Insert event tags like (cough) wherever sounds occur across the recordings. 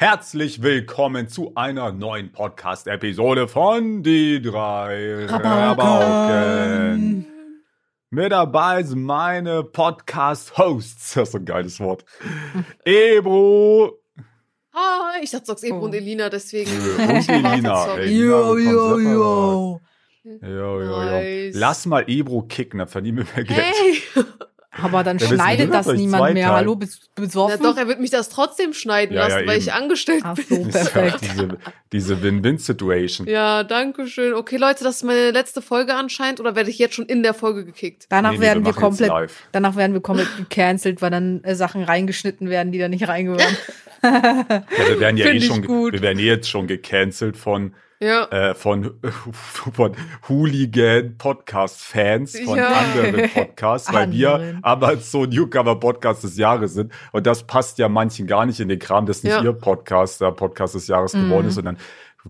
Herzlich willkommen zu einer neuen Podcast-Episode von Die drei Rabauken. Mit dabei sind meine Podcast-Hosts. Das ist ein geiles Wort. Ebro. Hi, ich dachte, du sagst Ebro Oh. und Elina, deswegen. Und Elina. Yo, yo, yo. Jo, jo, jo. Lass mal Ebro kicken, dann verdienen wir mehr Geld. Hey! Aber dann Ja, schneidet das niemand mehr. Teile. Hallo, bist du Ja besoffen? doch, er wird mich das trotzdem schneiden Ja, ja, lassen, weil eben. ich angestellt Ach bin. so, Das ist ja perfekt. diese diese Win-Win-Situation. Ja, danke schön. Okay, Leute, das ist meine letzte Folge anscheinend oder werde ich jetzt schon in der Folge gekickt? Danach Nee, nee, werden wir wir komplett, danach werden wir komplett gecancelt, weil dann äh, Sachen reingeschnitten werden, die da nicht reingehören. Ja, wir werden ja (laughs) eh Find schon, gut. wir werden eh jetzt schon gecancelt von Ja. äh, von, (laughs) von Hooligan-Podcast-Fans von Ja. anderen (laughs) Podcasts, weil wir aber so Newcomer-Podcast des Jahres sind. Und das passt ja manchen gar nicht in den Kram, dass nicht Ja. ihr Podcast der Podcast des Jahres geworden ist. Und dann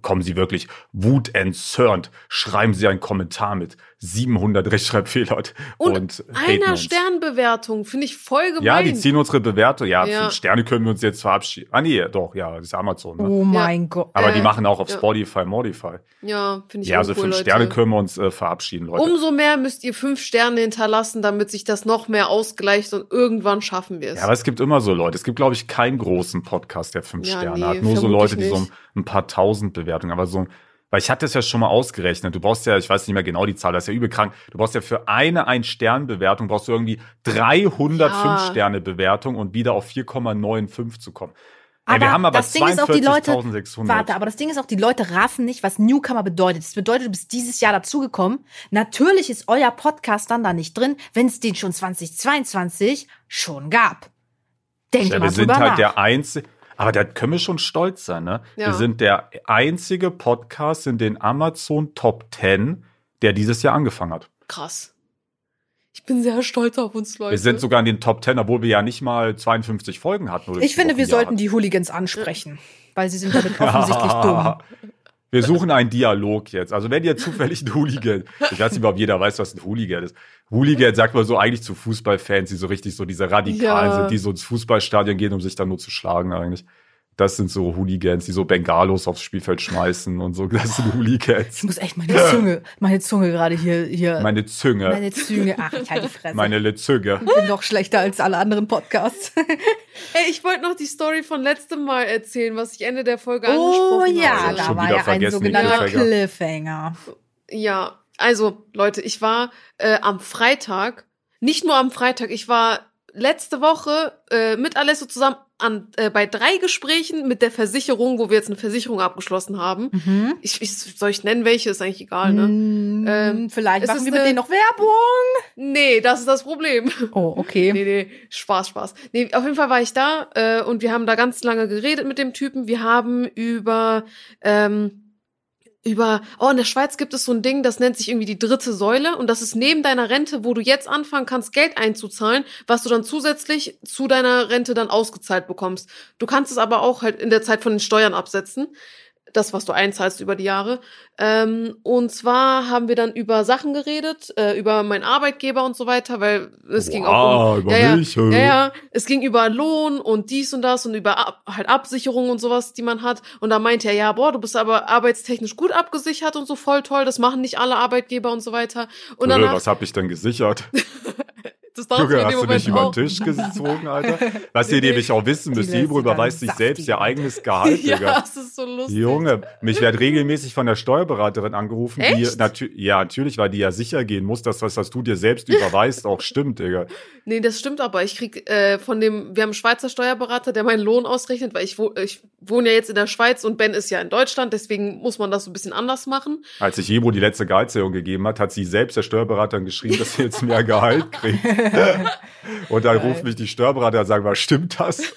kommen sie wirklich wutentzürnt, schreiben sie einen Kommentar mit 700 Rechtschreibfehlern Und, und, haten einer uns. Sternbewertung finde ich voll gemein. Ja, die ziehen unsere Bewertung. Ja, Ja. fünf Sterne können wir uns jetzt verabschieden. Ah, nee, doch, ja, das ist Amazon. Ne? Oh mein Gott. Aber die äh, machen auch auf ja. Spotify, Modify. Ja, finde ich Ja, also uncool, fünf Leute. Sterne können wir uns äh, verabschieden, Leute. Umso mehr müsst ihr fünf Sterne hinterlassen, damit sich das noch mehr ausgleicht und irgendwann schaffen wir es. ja, aber es gibt immer so Leute. Es gibt, glaube ich, keinen großen Podcast, der fünf Ja, Sterne nee, hat. Nur so Leute, die so nicht. ein paar tausend Bewertungen, aber so, weil ich hatte es ja schon mal ausgerechnet. Du brauchst ja, ich weiß nicht mehr genau die Zahl, das ist ja übel krank. Du brauchst ja für eine Ein-Stern-Bewertung brauchst du irgendwie 300 Ja. Fünf-Sterne-Bewertung und wieder auf 4,95 zu kommen. Aber wir haben aber das Ding ist auch, die Leute- 42.600. Warte, aber das Ding ist auch, die Leute raffen nicht, was Newcomer bedeutet. Das bedeutet, du bist dieses Jahr dazugekommen. Natürlich ist euer Podcast dann da nicht drin, wenn es den schon 2022 schon gab. Denkt Ja, mal wir sind drüber halt nach. der einzige, aber da können wir schon stolz sein, ne? Ja. Wir sind der einzige Podcast in den Amazon Top 10, der dieses Jahr angefangen hat. Krass. Ich bin sehr stolz auf uns, Leute. Wir sind sogar in den Top 10, obwohl wir ja nicht mal 52 Folgen hatten. Oder ich finde, wir sollten die die Hooligans ansprechen, weil sie sind damit (laughs) offensichtlich dumm. (laughs) Wir suchen einen Dialog jetzt. Also wenn ihr zufällig ein Hooligan, ich weiß nicht, ob jeder weiß, was ein Hooligan ist. Hooligan sagt man so eigentlich zu Fußballfans, die so richtig so diese Radikalen Ja. sind, die so ins Fußballstadion gehen, um sich dann nur zu schlagen eigentlich. Das sind so Hooligans, die so Bengalos aufs Spielfeld schmeißen und so. Das sind Ich Hooligans. muss echt meine Zunge, meine Zunge gerade hier, hier, meine, Meine Zunge, Zunge, ach, ich halte die Fresse. meine Lezüge. ich bin doch schlechter als alle anderen Podcasts. (laughs) Ey, ich wollte noch die Story von letztem Mal erzählen, was ich Ende der Folge Oh angesprochen ja, habe. da Schon war wieder ja ein sogenannter Cliffhanger. Cliffhanger. Ja, also Leute, ich war äh, am Freitag, nicht nur am Freitag, ich war letzte Woche äh, mit Alessio zusammen an, äh, bei drei Gesprächen mit der Versicherung, wo wir jetzt eine Versicherung abgeschlossen haben. Mhm. Ich, ich soll ich nennen, welche ist eigentlich egal, ne? Mm, Ähm, Vielleicht machen wir mit eine- denen noch Werbung. Nee, das ist das Problem. Oh, okay. Nee, nee, Spaß, Spaß. Nee, auf jeden Fall war ich da äh, und wir haben da ganz lange geredet mit dem Typen. Wir haben über ähm, über oh in der Schweiz gibt es so ein Ding, das nennt sich irgendwie die dritte Säule und das ist neben deiner Rente, wo du jetzt anfangen kannst Geld einzuzahlen, was du dann zusätzlich zu deiner Rente dann ausgezahlt bekommst. Du kannst es aber auch halt in der Zeit von den Steuern absetzen. Das, was du einzahlst über die Jahre. Ähm, und zwar haben wir dann über Sachen geredet, äh, über meinen Arbeitgeber und so weiter, weil es ging auch um, Wow, über ja, mich, ja, ja, es ging über Lohn und dies und das und über Ab halt Absicherung und sowas, die man hat. Und da meinte er, ja, boah, du bist aber arbeitstechnisch gut abgesichert und so voll toll, das machen nicht alle Arbeitgeber und so weiter. Und danach, was hab ich denn gesichert? (laughs) das darfst du Junge, in hast dem du Moment mich über den. Tisch gezogen, Alter? Was ihr nämlich auch wissen müsst, Die lässt Ibro sie dann überweist sich selbst ihr eigenes Gehalt, (laughs) ja, Digga. das ist so lustig. Junge, mich wird regelmäßig von der Steuerberaterin angerufen, die Echt? natü ja natürlich, weil die ja sicher gehen muss, dass das, was du dir selbst überweist, auch stimmt, Digga. (laughs) Nee, das stimmt aber. Ich krieg äh, von dem, wir haben einen Schweizer Steuerberater, der meinen Lohn ausrechnet, weil ich, wo, ich wohne ja jetzt in der Schweiz und Ben ist ja in Deutschland, deswegen muss man das so ein bisschen anders machen. Als sich Ibro die letzte Gehaltserhöhung gegeben hat, hat sie selbst der Steuerberaterin geschrieben, dass sie jetzt mehr Gehalt (laughs) kriegt. (laughs) Und dann ruft mich die Steuerberater und sagen, was stimmt das? (laughs)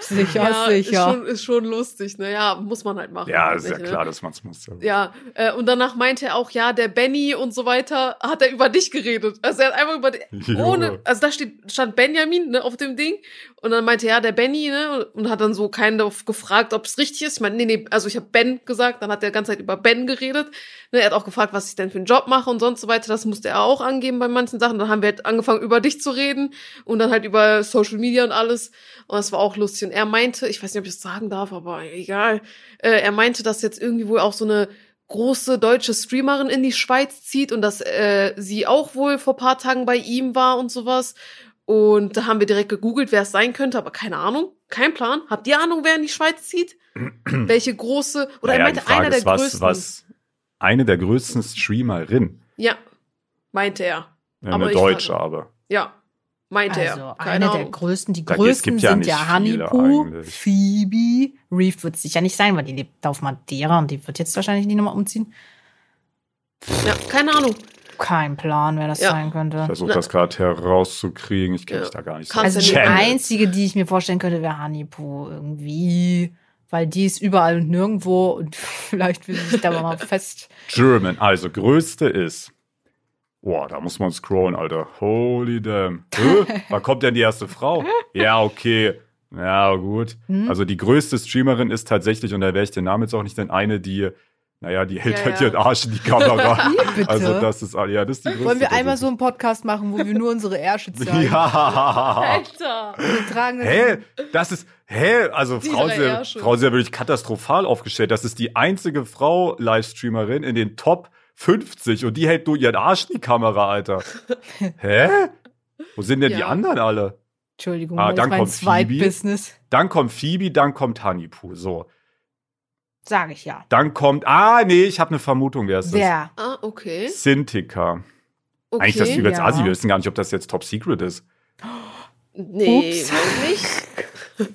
Sicher, Ist sicher. schon, ist schon lustig, ne? Ja, muss man halt machen. Ja, ist ja tatsächlich, klar, Ne? dass man es muss. Ja, äh, und danach meinte er auch, ja, der Benny und so weiter, hat er über dich geredet. Also er hat einfach über die, ohne, also da steht, stand Benjamin, ne, auf dem Ding. Und dann meinte er, ja, der Benny, ne, und hat dann so keinen darauf gefragt, ob es richtig ist. Ich meine, nee, nee, also ich habe Ben gesagt, dann hat er die ganze Zeit über Ben geredet. Ne, er hat auch gefragt, was ich denn für einen Job mache und sonst so weiter. Das musste er auch angeben bei manchen Sachen. Dann haben wir halt angefangen, über dich zu reden und dann halt über Social Media und alles. Und das war auch lustig. Bisschen. Er meinte, ich weiß nicht, ob ich es sagen darf, aber egal. Äh, er meinte, dass jetzt irgendwie wohl auch so eine große deutsche Streamerin in die Schweiz zieht und dass äh, sie auch wohl vor paar Tagen bei ihm war und sowas. Und da haben wir direkt gegoogelt, wer es sein könnte, aber keine Ahnung, kein Plan. Habt ihr Ahnung, wer in die Schweiz zieht? (clears throat) Welche große? Oder Naja, er meinte einer der was, größten. was eine der größten Streamerinnen, Ja, meinte er. äh, Aber eine Deutsche, aber. Ja, meinte Also er. eine Keine der Ahnung. größten, die größten ja sind ja Honeypoo. Phoebe, Reef wird es sicher nicht sein, weil die lebt auf Madeira und die wird jetzt wahrscheinlich nicht nochmal umziehen. Ja, keine Ahnung. Kein Plan, wer das Ja. sein Ich könnte. versuche Na- das gerade herauszukriegen. Ich kenne Ja. mich da gar nicht Kannst Also die Channel. einzige, die ich mir vorstellen könnte, wäre Honeypoo irgendwie. Weil die ist überall und nirgendwo und (laughs) vielleicht will sie sich da mal fest. German. Also, größte ist. Boah, da muss man scrollen, Alter. Holy damn. (laughs) Hä? Wann kommt denn die erste Frau? Ja, okay. Ja, gut. Hm? Also, die größte Streamerin ist tatsächlich, und da werde ich den Namen jetzt auch nicht nennen, eine, die, naja, die hält Ja, halt ja. ihren Arsch in die Kamera. (laughs) Wie bitte? Also, das ist, ja, das ist die größte. Wollen wir einmal so einen Podcast machen, wo wir nur unsere Ärsche (laughs) zeigen? Ja. Alter. Wir tragen das Hä? Das ist, hä? Also Die Frau ist, ja. Frau ist ja wirklich katastrophal aufgestellt. Das ist die einzige Frau-Livestreamerin in den Top 50 und die hält nur ihren Arsch in die Kamera, Alter. (laughs) hä? Wo sind denn die Ja. anderen alle? Entschuldigung, Ah, dann ist mein kommt Phoebe. Dann kommt Phoebe, dann kommt Honeypoo. So. Sage ich ja. Dann kommt, ah, nee, ich habe eine Vermutung, wer es Wer? Ah, okay. ist. Cintiqa. okay. Eigentlich das übelst ja. Asi. Wir wissen gar nicht, ob das jetzt Top Secret ist. Nee, Ups. weiß nicht.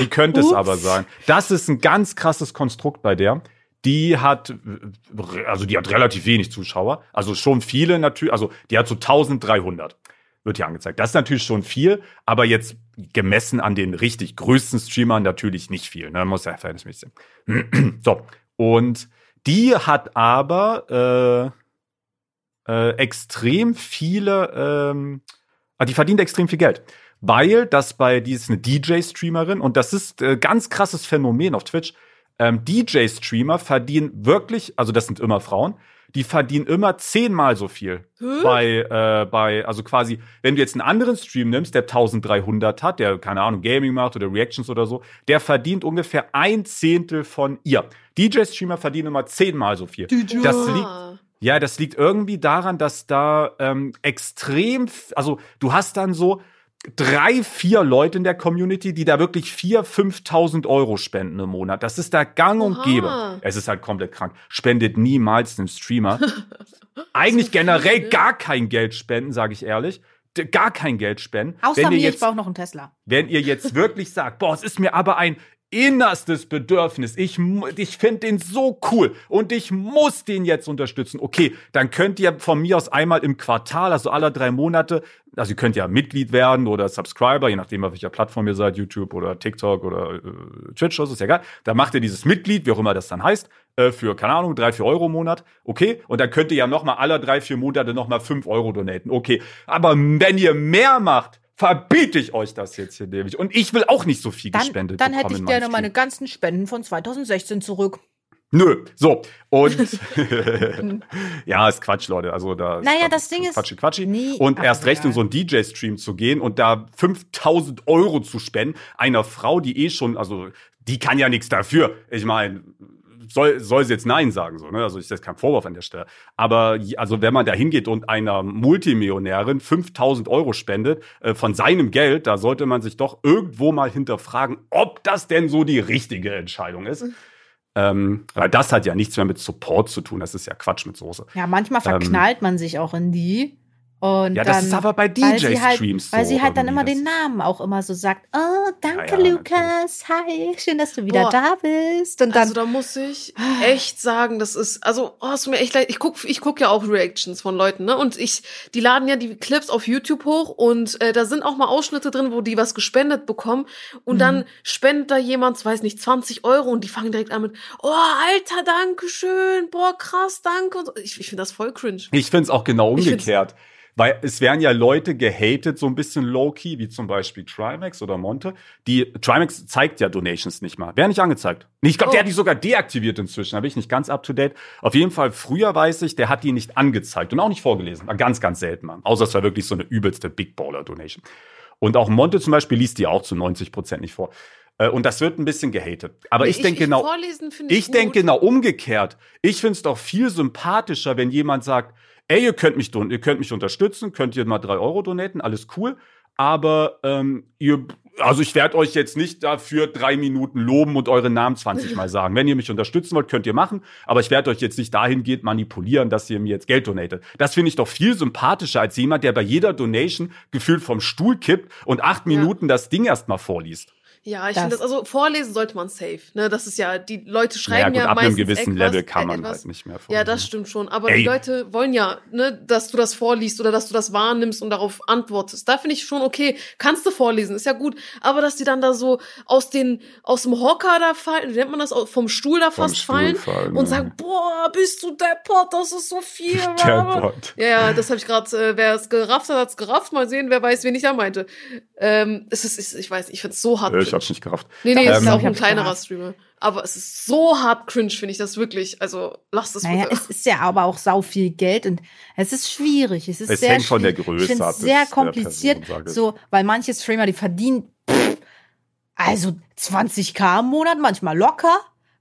Die könnte es Ups. aber sein. Das ist ein ganz krasses Konstrukt bei der. Die hat, also die hat relativ wenig Zuschauer. Also schon viele natürlich, also die hat so 1300. Wird hier angezeigt. Das ist natürlich schon viel, aber jetzt gemessen an den richtig größten Streamern natürlich nicht viel. Ne? Muss ja verhältnismäßig sein. (clears throat) so. Und die hat aber äh, äh, extrem viele, ähm, ah, die verdient extrem viel Geld. Weil das bei, die ist eine DJ-Streamerin und das ist äh, ganz krasses Phänomen auf Twitch. Ähm, DJ-Streamer verdienen wirklich, also das sind immer Frauen, die verdienen immer zehnmal so viel. Hä? Bei, äh, bei, also quasi, wenn du jetzt einen anderen Stream nimmst, der 1300 hat, der, keine Ahnung, Gaming macht oder Reactions oder so, der verdient ungefähr ein Zehntel von ihr. DJ-Streamer verdienen immer zehnmal so viel. Das liegt, ja, das liegt irgendwie daran, dass da ähm, extrem, also du hast dann so drei, vier Leute in der Community, die da wirklich vier, 5.000 Euro spenden im Monat. Das ist da gang und Oha. gäbe. Es ist halt komplett krank. Spendet niemals einem Streamer. (laughs) Eigentlich So generell ne? gar kein Geld spenden, sage ich ehrlich. Gar kein Geld spenden. Außer Wenn ihr mir, ich jetzt brauche noch einen Tesla. wenn ihr jetzt wirklich sagt, boah, es ist mir aber ein innerstes Bedürfnis, ich, ich finde den so cool und ich muss den jetzt unterstützen, okay, dann könnt ihr von mir aus einmal im Quartal, also alle drei Monate, also ihr könnt ja Mitglied werden oder Subscriber, je nachdem, auf welcher Plattform ihr seid, YouTube oder TikTok oder äh, Twitch, das ist ja egal. Da macht ihr dieses Mitglied, wie auch immer das dann heißt, äh, für, keine Ahnung, drei, vier Euro im Monat, okay, und dann könnt ihr ja nochmal alle drei, vier Monate nochmal fünf Euro donaten, okay. Aber wenn ihr mehr macht, verbiete ich euch das jetzt hier nämlich. Und ich will auch nicht so viel Dann, gespendet dann hätte ich gerne meine ganzen Spenden von 2016 zurück. Nö, so. Und (laughs) (laughs) ja, ist Quatsch, Leute. Also da Naja, ist das Ding ist- Quatschi, Quatschi. Nee, und erst recht in so einen DJ-Stream zu gehen und da 5000 Euro zu spenden, einer Frau, die eh schon, also die kann ja nichts dafür. Ich meine, soll, soll sie jetzt Nein sagen, so, ne? Also ist jetzt kein Vorwurf an der Stelle. Aber also wenn man da hingeht und einer Multimillionärin 5000 Euro spendet äh, von seinem Geld, da sollte man sich doch irgendwo mal hinterfragen, ob das denn so die richtige Entscheidung ist. Ähm, weil das hat ja nichts mehr mit Support zu tun. Das ist ja Quatsch mit Soße. Ja, manchmal Ähm, verknallt man sich auch in die. Und Ja, dann, das ist aber bei weil sie halt, DJ-Streams Weil so sie halt dann immer den Namen auch immer so sagt. Oh, danke, Ja, ja, Lukas. Hi, schön, dass du wieder Boah. da bist. Und dann, Also da muss ich echt sagen, das ist, also, oh, es tut mir echt leid. Ich guck, ich guck ja auch Reactions von Leuten, ne? Und ich, die laden ja die Clips auf YouTube hoch und äh, da sind auch mal Ausschnitte drin, wo die was gespendet bekommen. Und Mhm. dann spendet da jemand, weiß nicht, 20 Euro und die fangen direkt an mit, oh, Alter, danke schön, boah, krass, danke. Und so. Ich, ich finde das voll cringe. Ich finde es auch genau umgekehrt. Weil es werden ja Leute gehatet, so ein bisschen low-key, wie zum Beispiel Trimax oder Monte. Die Trimax zeigt ja Donations nicht mal. Wäre nicht angezeigt. Ich glaube, der Oh. hat die sogar deaktiviert inzwischen. Da bin ich nicht ganz up to date. Auf jeden Fall, früher weiß ich, der hat die nicht angezeigt und auch nicht vorgelesen. War ganz, ganz selten mal. Außer es war wirklich so eine übelste Big Baller Donation. Und auch Monte zum Beispiel liest die auch zu 90 Prozent nicht vor. Äh, Und das wird ein bisschen gehatet. Aber Nee, ich denke genau, ich ich denke genau umgekehrt. Ich finde es doch viel sympathischer, wenn jemand sagt, ey, ihr könnt mich, don- ihr könnt mich unterstützen, könnt ihr mal drei Euro donaten, alles cool. Aber ähm, ihr, also ich werde euch jetzt nicht dafür drei Minuten loben und eure Namen 20 Mal sagen. Wenn ihr mich unterstützen wollt, könnt ihr machen. Aber ich werde euch jetzt nicht dahingehend manipulieren, dass ihr mir jetzt Geld donatet. Das finde ich doch viel sympathischer als jemand, der bei jeder Donation gefühlt vom Stuhl kippt und acht Ja. Minuten das Ding erstmal vorliest. Ja, ich Das- finde das, also vorlesen sollte man safe. Ne? Das ist ja, die Leute schreiben gut, ja ab einem meistens gewissen etwas, Level kann äh, man etwas. halt nicht mehr Ja, vorlesen. das stimmt schon. Aber Ey. die Leute wollen ja, ne, dass du das vorliest oder dass du das wahrnimmst und darauf antwortest. Da finde ich schon okay. Kannst du vorlesen, ist ja gut. Aber dass die dann da so aus den, aus dem Hocker da fallen, wie nennt man das, vom Stuhl da fast Stuhl fallen, fallen, und ja. sagen, boah, bist du deppert, das ist so viel. (laughs) Deppert. Ja, ja, das habe ich gerade, äh, wer es gerafft hat, hat's gerafft. Mal sehen, wer weiß, wen ich da meinte. Ähm, es ist, ich weiß, ich find's so hart. Ich hab's nicht gerafft. Nee, nee, Ähm, es ist auch ein kleinerer. Streamer. Aber es ist so hart cringe, finde ich das wirklich. Also, lasst es Naja, bitte. es ist ja aber auch sau viel Geld und es ist schwierig. Es ist Es sehr hängt von der schwierig. Größe ich ab sehr kompliziert. Person, so, weil manche Streamer, die verdienen pff, also 20k im Monat, manchmal locker.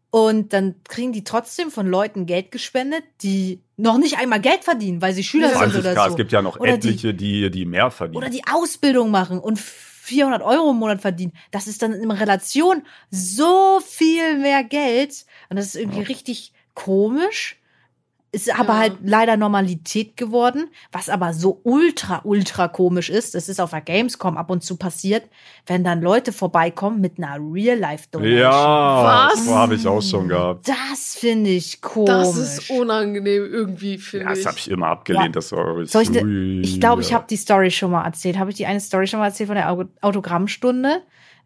Und dann kriegen die trotzdem von Leuten Geld gespendet, die noch nicht einmal Geld verdienen, weil sie Schüler sind 20k, oder so. es gibt ja noch Oder die- etliche, die, die mehr verdienen. oder die Ausbildung machen und 400 Euro im Monat verdienen. Das ist dann in Relation so viel mehr Geld. Und das ist irgendwie richtig komisch. Ist aber Ja. halt leider Normalität geworden, was aber so ultra, ultra komisch ist. Das ist auf der Gamescom ab und zu passiert, wenn dann Leute vorbeikommen mit einer Real-Life-Donation. ja, Was? so habe ich auch schon gehabt. Das finde ich komisch. Das ist unangenehm irgendwie, finde Ja, das ich. habe ich immer abgelehnt. Das war Soll ich ne- Ich glaube, ich ja. habe die Story schon mal erzählt. Habe ich die eine Story schon mal erzählt von der Au- Autogrammstunde?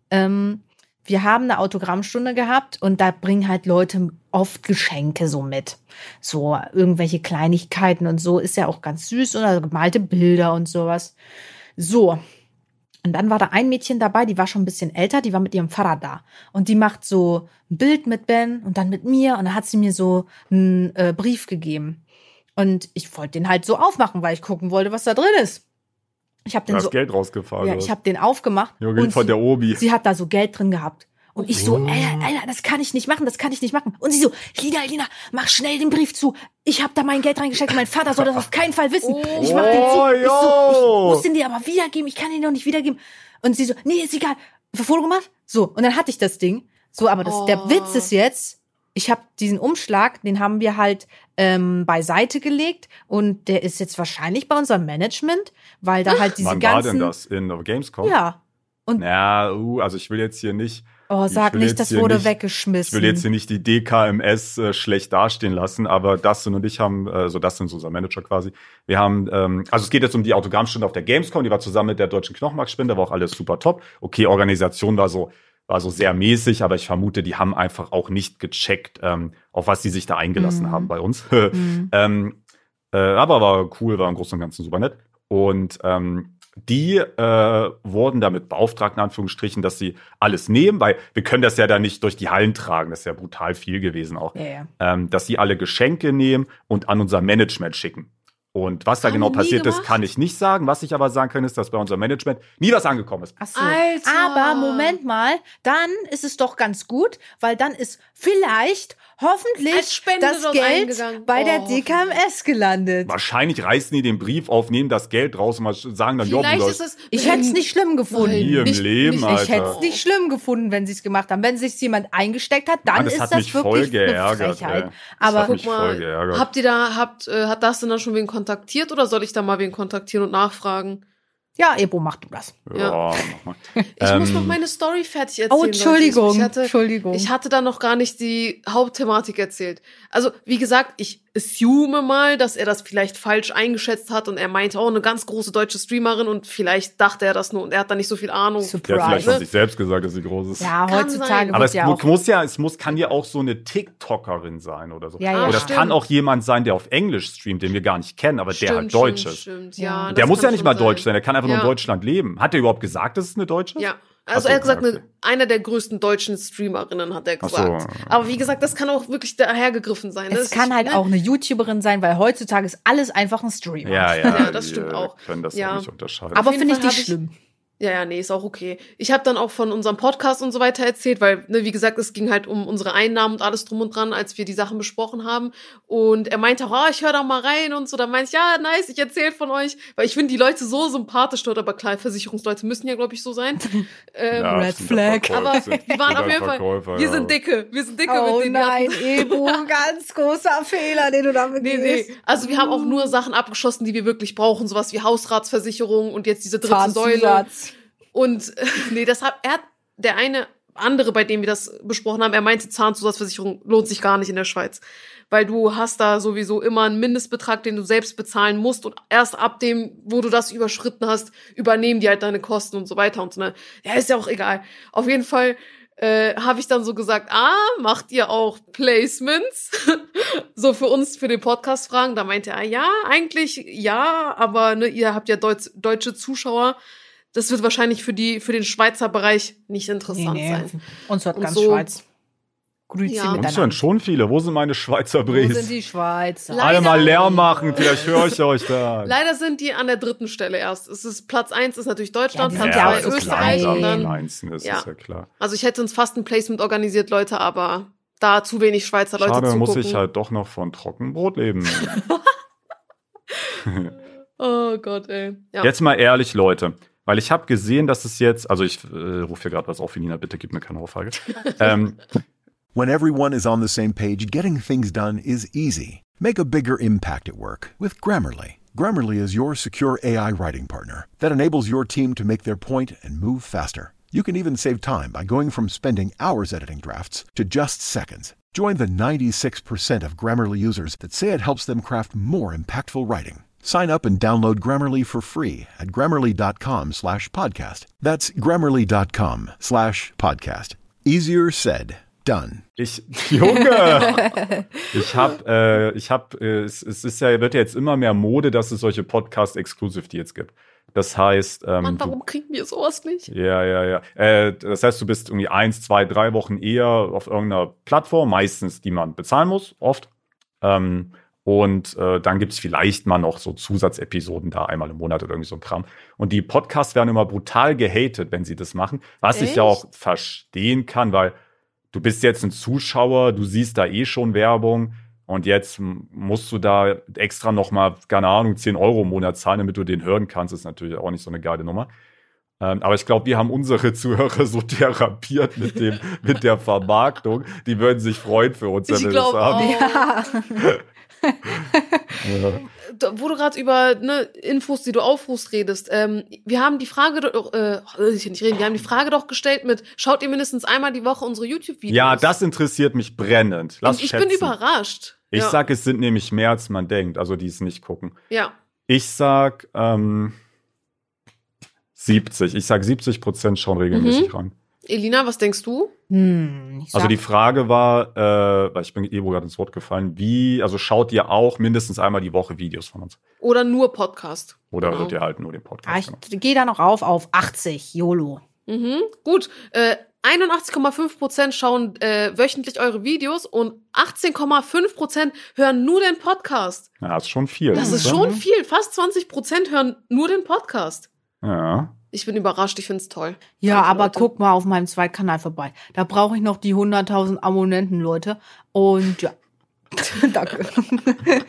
Ähm, wir haben eine Autogrammstunde gehabt und da bringen halt Leute oft Geschenke so mit. So irgendwelche Kleinigkeiten und so ist ja auch ganz süß oder gemalte Bilder und sowas. So. Und dann war da ein Mädchen dabei, die war schon ein bisschen älter, die war mit ihrem Vater da. Und die macht so ein Bild mit Ben und dann mit mir und dann hat sie mir so einen äh, Brief gegeben. Und ich wollte den halt so aufmachen, weil ich gucken wollte, was da drin ist. Ich habe den so, Geld rausgefallen. ja, ich habe den aufgemacht Junge, und von sie, der Obi. sie hat da so Geld drin gehabt. Und ich so, Oh. Alter, Alter, das kann ich nicht machen, das kann ich nicht machen. Und sie so, Lina, Lina, mach schnell den Brief zu. Ich habe da mein Geld reingesteckt und mein Vater soll das auf keinen Fall wissen. Oh. Ich mach den zu. Oh, Ich, so, ich muss den dir aber wiedergeben, ich kann den noch nicht wiedergeben. Und sie so, nee, ist egal. Foto gemacht? So, und dann hatte ich das Ding. So, aber das, der Oh. Witz ist jetzt, ich habe diesen Umschlag, den haben wir halt ähm, beiseite gelegt und der ist jetzt wahrscheinlich bei unserem Management, weil da halt diese Wann war ganzen denn das? In der Gamescom? ja. Und Ja, uh, also ich will jetzt hier nicht, oh, sag nicht, das wurde nicht- weggeschmissen. ich will jetzt hier nicht die DKMS äh, schlecht dastehen lassen, aber Dustin und ich haben, äh, so Dustin ist unser Manager quasi, wir haben, ähm, also es geht jetzt um die Autogrammstunde auf der Gamescom, die war zusammen mit der Deutschen Knochenmarkspende, war auch alles super top. Okay, Organisation war so, war so sehr mäßig, aber ich vermute, die haben einfach auch nicht gecheckt, ähm, auf was die sich da eingelassen Mhm. haben bei uns. (laughs) Mhm. ähm, äh, aber war cool, war im Großen und Ganzen super nett. Und ähm, die äh, wurden damit beauftragt, in Anführungsstrichen, dass sie alles nehmen, weil wir können das ja dann nicht durch die Hallen tragen, das ist ja brutal viel gewesen auch, ja. ähm, dass sie alle Geschenke nehmen und an unser Management schicken. Und was da Haben genau passiert ist, kann ich nicht sagen. Was ich aber sagen kann, ist, dass bei unserem Management nie was angekommen ist. Ach so. Alter. Aber Moment mal, dann ist es doch ganz gut, weil dann ist vielleicht hoffentlich das Geld bei der Oh, DKMS gelandet. Wahrscheinlich reißen die den Brief auf, nehmen das Geld raus und mal sagen dann, Vielleicht jo, ist es. Ich hätte es nicht schlimm gefunden. Nie im nicht- Leben, nicht- Alter. Ich hätte es nicht schlimm gefunden, wenn sie es gemacht haben. Wenn sich jemand eingesteckt hat, dann Mann, das ist hat das mich wirklich voll eine geärgert. Frechheit. ey. Das Aber hat mich Guck voll mal, geärgert. habt ihr da, habt, äh, hat das denn dann schon wen kontaktiert oder soll ich da mal wen kontaktieren und nachfragen? ja, Ebo, mach du das. ja. Ich muss Ähm, noch meine Story fertig erzählen. Oh. Entschuldigung. Ich hatte, Entschuldigung. ich hatte da noch gar nicht die Hauptthematik erzählt. Also, wie gesagt, ich assume mal, dass er das vielleicht falsch eingeschätzt hat und er meinte, oh, eine ganz große deutsche Streamerin und vielleicht dachte er das nur und er hat da nicht so viel Ahnung. Der hat vielleicht Surprise. von sich selbst gesagt, dass sie groß ist. Ja, heutzutage sein. Aber es ja muss ja, es muss, kann ja auch so eine TikTokerin sein oder so. Ja, ja. Oder es Stimmt. kann auch jemand sein, der auf Englisch streamt, den wir gar nicht kennen, aber der halt Deutsch stimmt, ist. Stimmt, Ja. ja. Der muss ja nicht mal deutsch sein, der kann einfach nur in Ja. Deutschland leben. Hat er überhaupt gesagt, dass es eine Deutsche ist? Ja. Also so, er hat gesagt, okay. eine, einer der größten deutschen Streamerinnen, hat er Ach so. gesagt. Aber wie gesagt, das kann auch wirklich dahergegriffen sein. ne? es kann halt ne? auch eine YouTuberin sein, weil heutzutage ist alles einfach ein Streamer. Ja, ja. Ja, das die, stimmt auch. können das Ja. nicht unterscheiden. Aber finde ich nicht ich- schlimm. Ja, ja, nee, ist auch okay. Ich habe dann auch von unserem Podcast und so weiter erzählt, weil, ne, wie gesagt, es ging halt um unsere Einnahmen und alles drum und dran, als wir die Sachen besprochen haben. Und er meinte auch, oh, ich höre da mal rein und so. Da meinte ich, ja, nice, ich erzähle von euch. Weil ich finde die Leute so sympathisch dort, aber klar, Versicherungsleute müssen ja, glaube ich, so sein. (laughs) ähm, Ja, Red Flag. Aber die waren auf jeden Fall, Verkäufer, wir ja. sind dicke, wir sind dicke Oh mit denen. Wir nein, Ebu, (laughs) ganz großer Fehler, den du damit Nee, nee. Also wir haben auch nur Sachen abgeschlossen, die wir wirklich brauchen, sowas wie Hausratsversicherung und jetzt diese dritte Säule. Und äh, (laughs) nee, das hat er hat der eine andere, bei dem wir das besprochen haben, er meinte Zahnzusatzversicherung lohnt sich gar nicht in der Schweiz, weil du hast da sowieso immer einen Mindestbetrag, den du selbst bezahlen musst und erst ab dem, wo du das überschritten hast, übernehmen die halt deine Kosten und so weiter und so. Ne? Ja, ist ja auch egal. Auf jeden Fall äh, habe ich dann so gesagt, ah, macht ihr auch Placements? (laughs) so für uns, für den Podcast fragen. Da meinte er, ja, eigentlich ja, aber ne, ihr habt ja Deut deutsche Zuschauer. Das wird wahrscheinlich für die, für den Schweizer Bereich nicht interessant sein. Uns hört Und ganz so- Schweiz. Grüezi Ja. Miteinander. hören schon viele. Wo sind meine Schweizer Wo Brees? sind die Schweizer? Leider- Alle mal Lärm machen, vielleicht höre ich euch da. (laughs) Leider sind die an der dritten Stelle erst. Es ist Platz eins ist natürlich Deutschland, Ja, die Platz ja zwei auch so Österreich klein. und dann. Kleinsten ist Ja. es ja klar. Also ich hätte uns fast ein Placement organisiert, Leute, aber da zu wenig Schweizer Leute Schade, muss zugucken. ich halt doch noch von Trockenbrot leben. (laughs) (laughs) Oh Gott, ey. Ja. Jetzt mal ehrlich, Leute. Weil ich habe gesehen, dass es jetzt, also ich äh, rufe hier gerade was auf, Nina, bitte gib mir keine Aufrage. (laughs) ähm, When everyone is on the same page, getting things done is easy. Make a bigger impact at work with Grammarly. Grammarly is your secure AI writing partner that enables your team to make their point and move faster. You can even save time by going from spending hours editing drafts to just seconds. Join the 96% of Grammarly users that say it helps them craft more impactful writing. Sign up and download Grammarly for free at grammarly.com slash podcast. That's grammarly.com slash podcast. Easier said, done. ich, (laughs) Junge, (laughs) ich habe, äh, ich habe, äh, es, es ist ja, wird ja jetzt immer mehr Mode, dass es solche Podcast-Exclusive-Deals gibt. Das heißt, ähm, Mann, du, warum kriegen wir sowas nicht? Ja, ja, ja. Äh, das heißt, du bist irgendwie eins, zwei, drei Wochen eher auf irgendeiner Plattform, meistens die man bezahlen muss, oft. Ähm, und äh, dann gibt's vielleicht mal noch so Zusatzepisoden da einmal im Monat oder irgendwie so ein Kram. Und die Podcasts werden immer brutal gehatet, wenn sie das machen. Was ich ja auch verstehen kann, weil du bist jetzt ein Zuschauer, du siehst da eh schon Werbung und jetzt musst du da extra noch mal, keine Ahnung, 10 Euro im Monat zahlen, damit du den hören kannst. ist natürlich auch nicht so eine geile Nummer. Ähm, aber ich glaube, wir haben unsere (laughs) Zuhörer so therapiert mit dem, mit der Vermarktung. Die würden sich freuen für uns, wenn Ich wir das haben. auch. Ja. (laughs) (laughs) Ja. Wo du gerade über ne, Infos, die du aufrufst, redest. Ähm, wir haben die Frage, doch, äh, ich nicht reden, wir haben die Frage doch gestellt mit, schaut ihr mindestens einmal die Woche unsere YouTube-Videos? ja, das interessiert mich brennend. Lass Und ich schätzen. bin überrascht. Ich ja. sag, es sind nämlich mehr, als man denkt, also die es nicht gucken. Ja. Ich sag ähm, 70. Ich sag 70 Prozent schauen regelmäßig Mhm. rein. Elina, was denkst du? Hm, Also die Frage war, äh, weil ich bin Ebo gerade ins Wort gefallen, wie, also schaut ihr auch mindestens einmal die Woche Videos von uns? Oder nur Podcast? Oder Genau. hört ihr halt nur den Ah, Podcast? ich gehe da noch auf auf 80, YOLO. Mhm. Gut. Äh, 81,5 Prozent schauen äh, wöchentlich eure Videos und 18,5 Prozent hören nur den Podcast. Ja, ist schon viel. Das ist oder? schon viel. Fast 20 Prozent hören nur den Podcast. Ja. Ich bin überrascht. Ich find's toll. Ja, Danke, aber Leute. guck mal auf meinem Zweitkanal vorbei. Da brauche ich noch die 100.000 Abonnenten, Leute. Und ja. (laughs) Danke.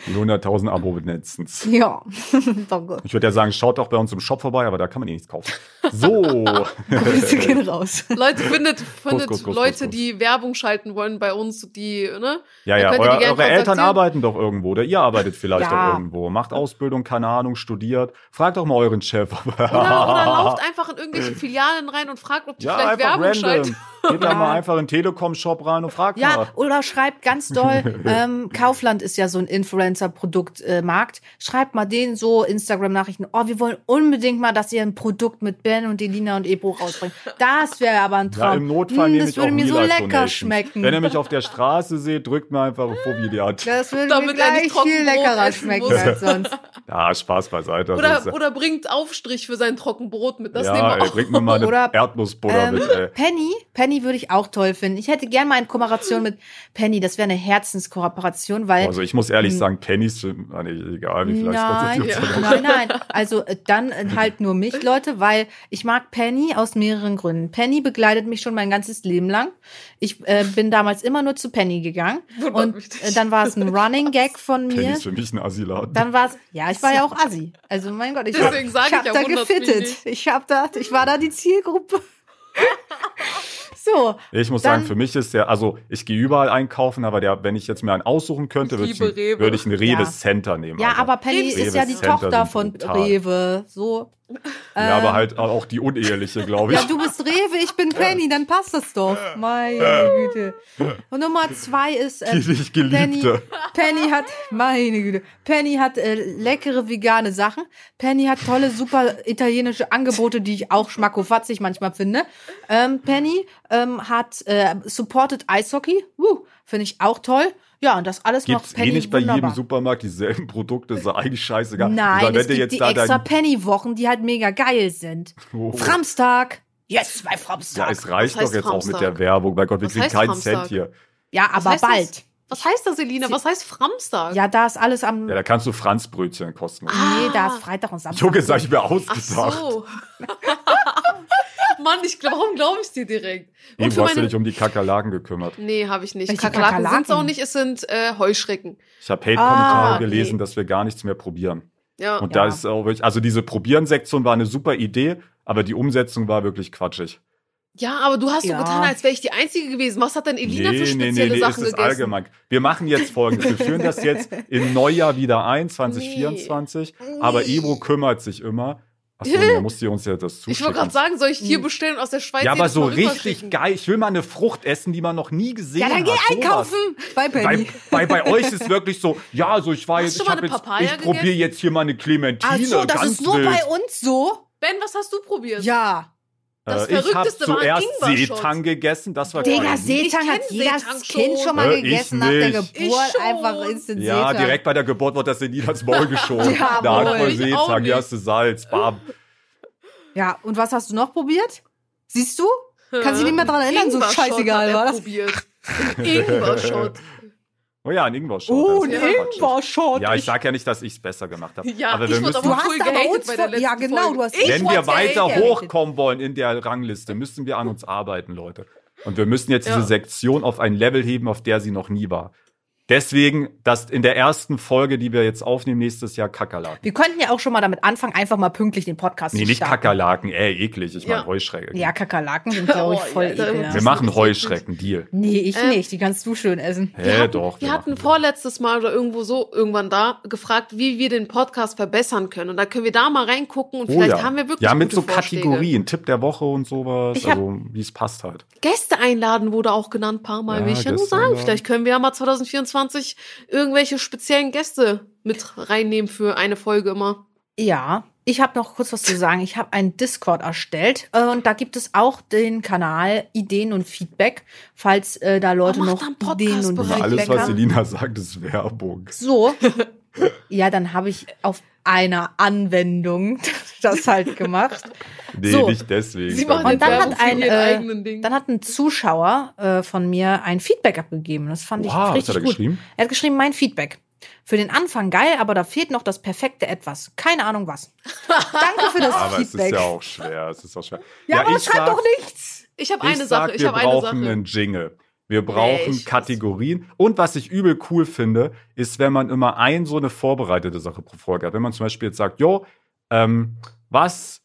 Die 100.000 Abonnentens. ja, (laughs) danke. Ich würde ja sagen, schaut doch bei uns im Shop vorbei, aber da kann man eh nichts kaufen. So. (laughs) Grüße gehen raus. Leute, findet, findet Kuss, Kuss, Leute, Kuss, Kuss. die Werbung schalten wollen bei uns, die, ne? Ja, ja, euer, eure Eltern arbeiten doch irgendwo oder ihr arbeitet vielleicht Ja. doch irgendwo. Macht Ausbildung, keine Ahnung, studiert. Fragt doch mal euren Chef. (laughs) Oder, oder lauft einfach in irgendwelche Filialen rein und fragt, ob die ja, vielleicht Werbung random. schalten. Geht da Ja. mal einfach in den Telekom-Shop rein und fragt Ja, mal. oder schreibt ganz doll, (laughs) ähm, Kaufland ist ja so ein Influencer-Produkt-Markt. Schreibt mal denen so Instagram-Nachrichten, oh, wir wollen unbedingt mal, dass ihr ein Produkt mit Ben und Delina und Ebro rausbringt. Das wäre aber ein Traum. Ja, im Notfall Hm, nehme das ich auch würde mir so lecker Donations. schmecken. Wenn ihr mich auf der Straße seht, drückt mir einfach ein Fobiliat. das würde mir Damit nicht gleich viel leckerer essen schmecken muss. als sonst. (laughs) Ja, Spaß beiseite. Oder, oder bringt Aufstrich für sein Trockenbrot mit. Das nehmen ja, wir ey, auch. bringt mir mal eine Oder, Erdnussbutter Ähm, mit, ey. Penny, Penny würde ich auch toll finden. Ich hätte gern mal eine Kooperation mit Penny. Das wäre eine Herzenskooperation, weil Also ich muss ehrlich sagen, Pennies, sind- ah, egal wie vielleicht Nein, Ja. nein, nein. Also äh, dann äh, halt nur mich, Leute, weil Ich mag Penny aus mehreren Gründen. Penny begleitet mich schon mein ganzes Leben lang. Ich äh, bin damals immer nur zu Penny gegangen. Und äh, dann war es ein Running Gag von Penny mir. ist für mich ein Asyladen. Dann war es, ja, ich war ja auch Assi. (laughs) Also mein Gott, ich habe ich hab ich ja, da gefittet. Ich habe da, ich war da die Zielgruppe. (laughs) so, Ich muss Dann- sagen, für mich ist der, also ich gehe überall einkaufen, aber der, wenn ich jetzt mir einen aussuchen könnte, würde ich, würde ich einen Rewe Ja. Center nehmen. ja, Alter. aber Penny Rewe ist ja die Center Tochter von brutal. Rewe. So. Ja, Ähm, aber halt auch die uneheliche, glaube ich. Ja, du bist Rewe, ich bin Penny, dann passt das doch. Meine Güte. Und Nummer zwei ist äh, Die dich Penny, Geliebte. Penny hat, meine Güte, Penny hat äh, leckere vegane Sachen. Penny hat tolle, super italienische Angebote, die ich auch schmackofatzig manchmal finde. Ähm, Penny ähm, hat äh, supported Eishockey, uh, finde ich auch toll. Ja, und das alles Gibt's macht eh Penny nicht bei jedem wunderbar. Supermarkt dieselben Produkte, ist ja eigentlich scheißegal. Nein, wenn es gibt jetzt die da extra Penny-Wochen, die halt mega geil sind. Oh. Framstag. Yes, bei Ja, Framstag. es reicht doch jetzt auch mit Framstag? der Werbung. Mein Gott, wir Was kriegen keinen Framstag? Cent hier. Ja, aber heißt das? Was heißt das, Elina? Was heißt Framstag? Ja, da ist alles am. Ja, da kannst du Franzbrötchen kosten. Nee, da Ah. ist Freitag und Samstag. Junge, sag ich mir Ach ausgedacht. so. (laughs) Mann, ich glaub, warum glaube ich dir direkt? Eben, Und für du hast dich meine. nicht um die Kakerlaken gekümmert. Nee, habe ich nicht. Welche Kakerlaken sind es auch Kakerlaken? nicht, es sind äh, Heuschrecken. Ich habe Hate-Kommentare Ah, gelesen, nee. dass wir gar nichts mehr probieren. Ja. Und Ja. da ist auch wirklich, also diese Probieren-Sektion war eine super Idee, aber die Umsetzung war wirklich quatschig. Ja, aber du hast Ja. so getan, als wäre ich die Einzige gewesen. Was hat denn Elina für nee, nee, spezielle nee, nee, Sachen es ist gegessen? allgemein. Wir machen jetzt folgendes. Wir führen das jetzt im Neujahr wieder ein, 2024. Aber Nee. Ebro kümmert sich immer. Achso, da musst ihr uns ja das zuschicken. Ich wollte gerade sagen, soll ich hier bestellen und aus der Schweiz ja, aber so richtig geil. Ich will mal eine Frucht essen, die man noch nie gesehen Ja, dann hat. geh Sowas. einkaufen bei Bei, Penny. bei, bei euch ist wirklich so, ja, also ich war Hast jetzt, du ich jetzt, ich probiere jetzt hier mal eine Clementine. Ach so, das ganz ist nur wild. bei uns so. Ben, was hast du probiert? Ja. Das äh, ich habe Verrückteste war zuerst. Seetang gegessen, das war Digga. Seetang hat jedes Seetang Kind schon. mal Äh, ich gegessen nach der. Geburt. Ich schon. Einfach instant Ja, Seetang. direkt bei der Geburt wird das in das Maul geschoben. Ja, da hat voll Seetang, hier hast du Salz, bam. Ja, und was hast du noch probiert? Siehst du? Kannst dich nicht mehr dran erinnern, so scheißegal war das. probiert. (laughs) Ingwer-Shot. Oh ja, ein Ingwer-Shot. Oh, ein. Ingwer-Shot. Ja, ich sag ja nicht, dass ich es besser gemacht habe. Ja, aber wir müssen, aber Du hast aber uns bei der vor- ja, letzten genau, Folge. du hast wenn wir weiter gehatet. hochkommen wollen in der Rangliste, müssen wir an uns arbeiten, Leute. Und wir müssen jetzt Ja. diese Sektion auf ein Level heben, auf der sie noch nie war. Deswegen, dass in der ersten Folge, die wir jetzt aufnehmen, nächstes Jahr Kakerlaken. Wir könnten ja auch schon mal damit anfangen, einfach mal pünktlich den Podcast Nee, zu nicht starten. Kakerlaken, ey, eklig. Ich Ja. meine Heuschrecken. Ja, Kakerlaken sind, glaube ich, (laughs) Oh, voll ja, ekelhaft. wir machen Heuschrecken, Deal. Nee, ich Ähm, nicht. Die kannst du schön essen. Hä, Wir hatten, doch. wir machen hatten vorletztes Mal oder irgendwo so irgendwann da gefragt, wie wir den Podcast verbessern können. Und da können wir da mal reingucken und Oh vielleicht ja. haben wir wirklich Ja, mit gute so Vorschläge. Kategorien, Tipp der Woche und sowas, also wie es passt halt. Gäste einladen wurde auch genannt, ein paar Mal. Ja, Will ich ja nur sagen. Vielleicht können wir ja mal 2024 irgendwelche speziellen Gäste mit reinnehmen für eine Folge immer. Ja, ich habe noch kurz was zu sagen. Ich habe einen Discord erstellt äh, und da gibt es auch den Kanal Ideen und Feedback, falls äh, da Leute Oh, noch Ideen und Podcast-Bereich. Aber alles, Feedback was haben. Selina sagt, ist Werbung. So, (laughs) ja, dann habe ich auf einer Anwendung (laughs) das halt gemacht. Nee, So. nicht deswegen. Sie machen Und dann Werbung hat ein, äh, eigenen Ding. Dann hat ein Zuschauer äh, von mir ein Feedback abgegeben. Das fand ich wow, was richtig hat er gut. geschrieben? Er hat geschrieben, mein Feedback. Für den Anfang geil, aber da fehlt noch das perfekte Etwas. Keine Ahnung was. Danke für das (laughs) Aber es ist Feedback. ja auch schwer. Es ist auch schwer. Ja, aber das ich schreibt sag- doch nichts. ich habe Ich eine sag, Sache. Ich wir habe eine brauchen Sache. einen Jingle. Wir brauchen ich- Kategorien. Und was ich übel cool finde, ist, wenn man immer ein so eine vorbereitete Sache pro Folge hat. Wenn man zum Beispiel jetzt sagt, jo, ähm, was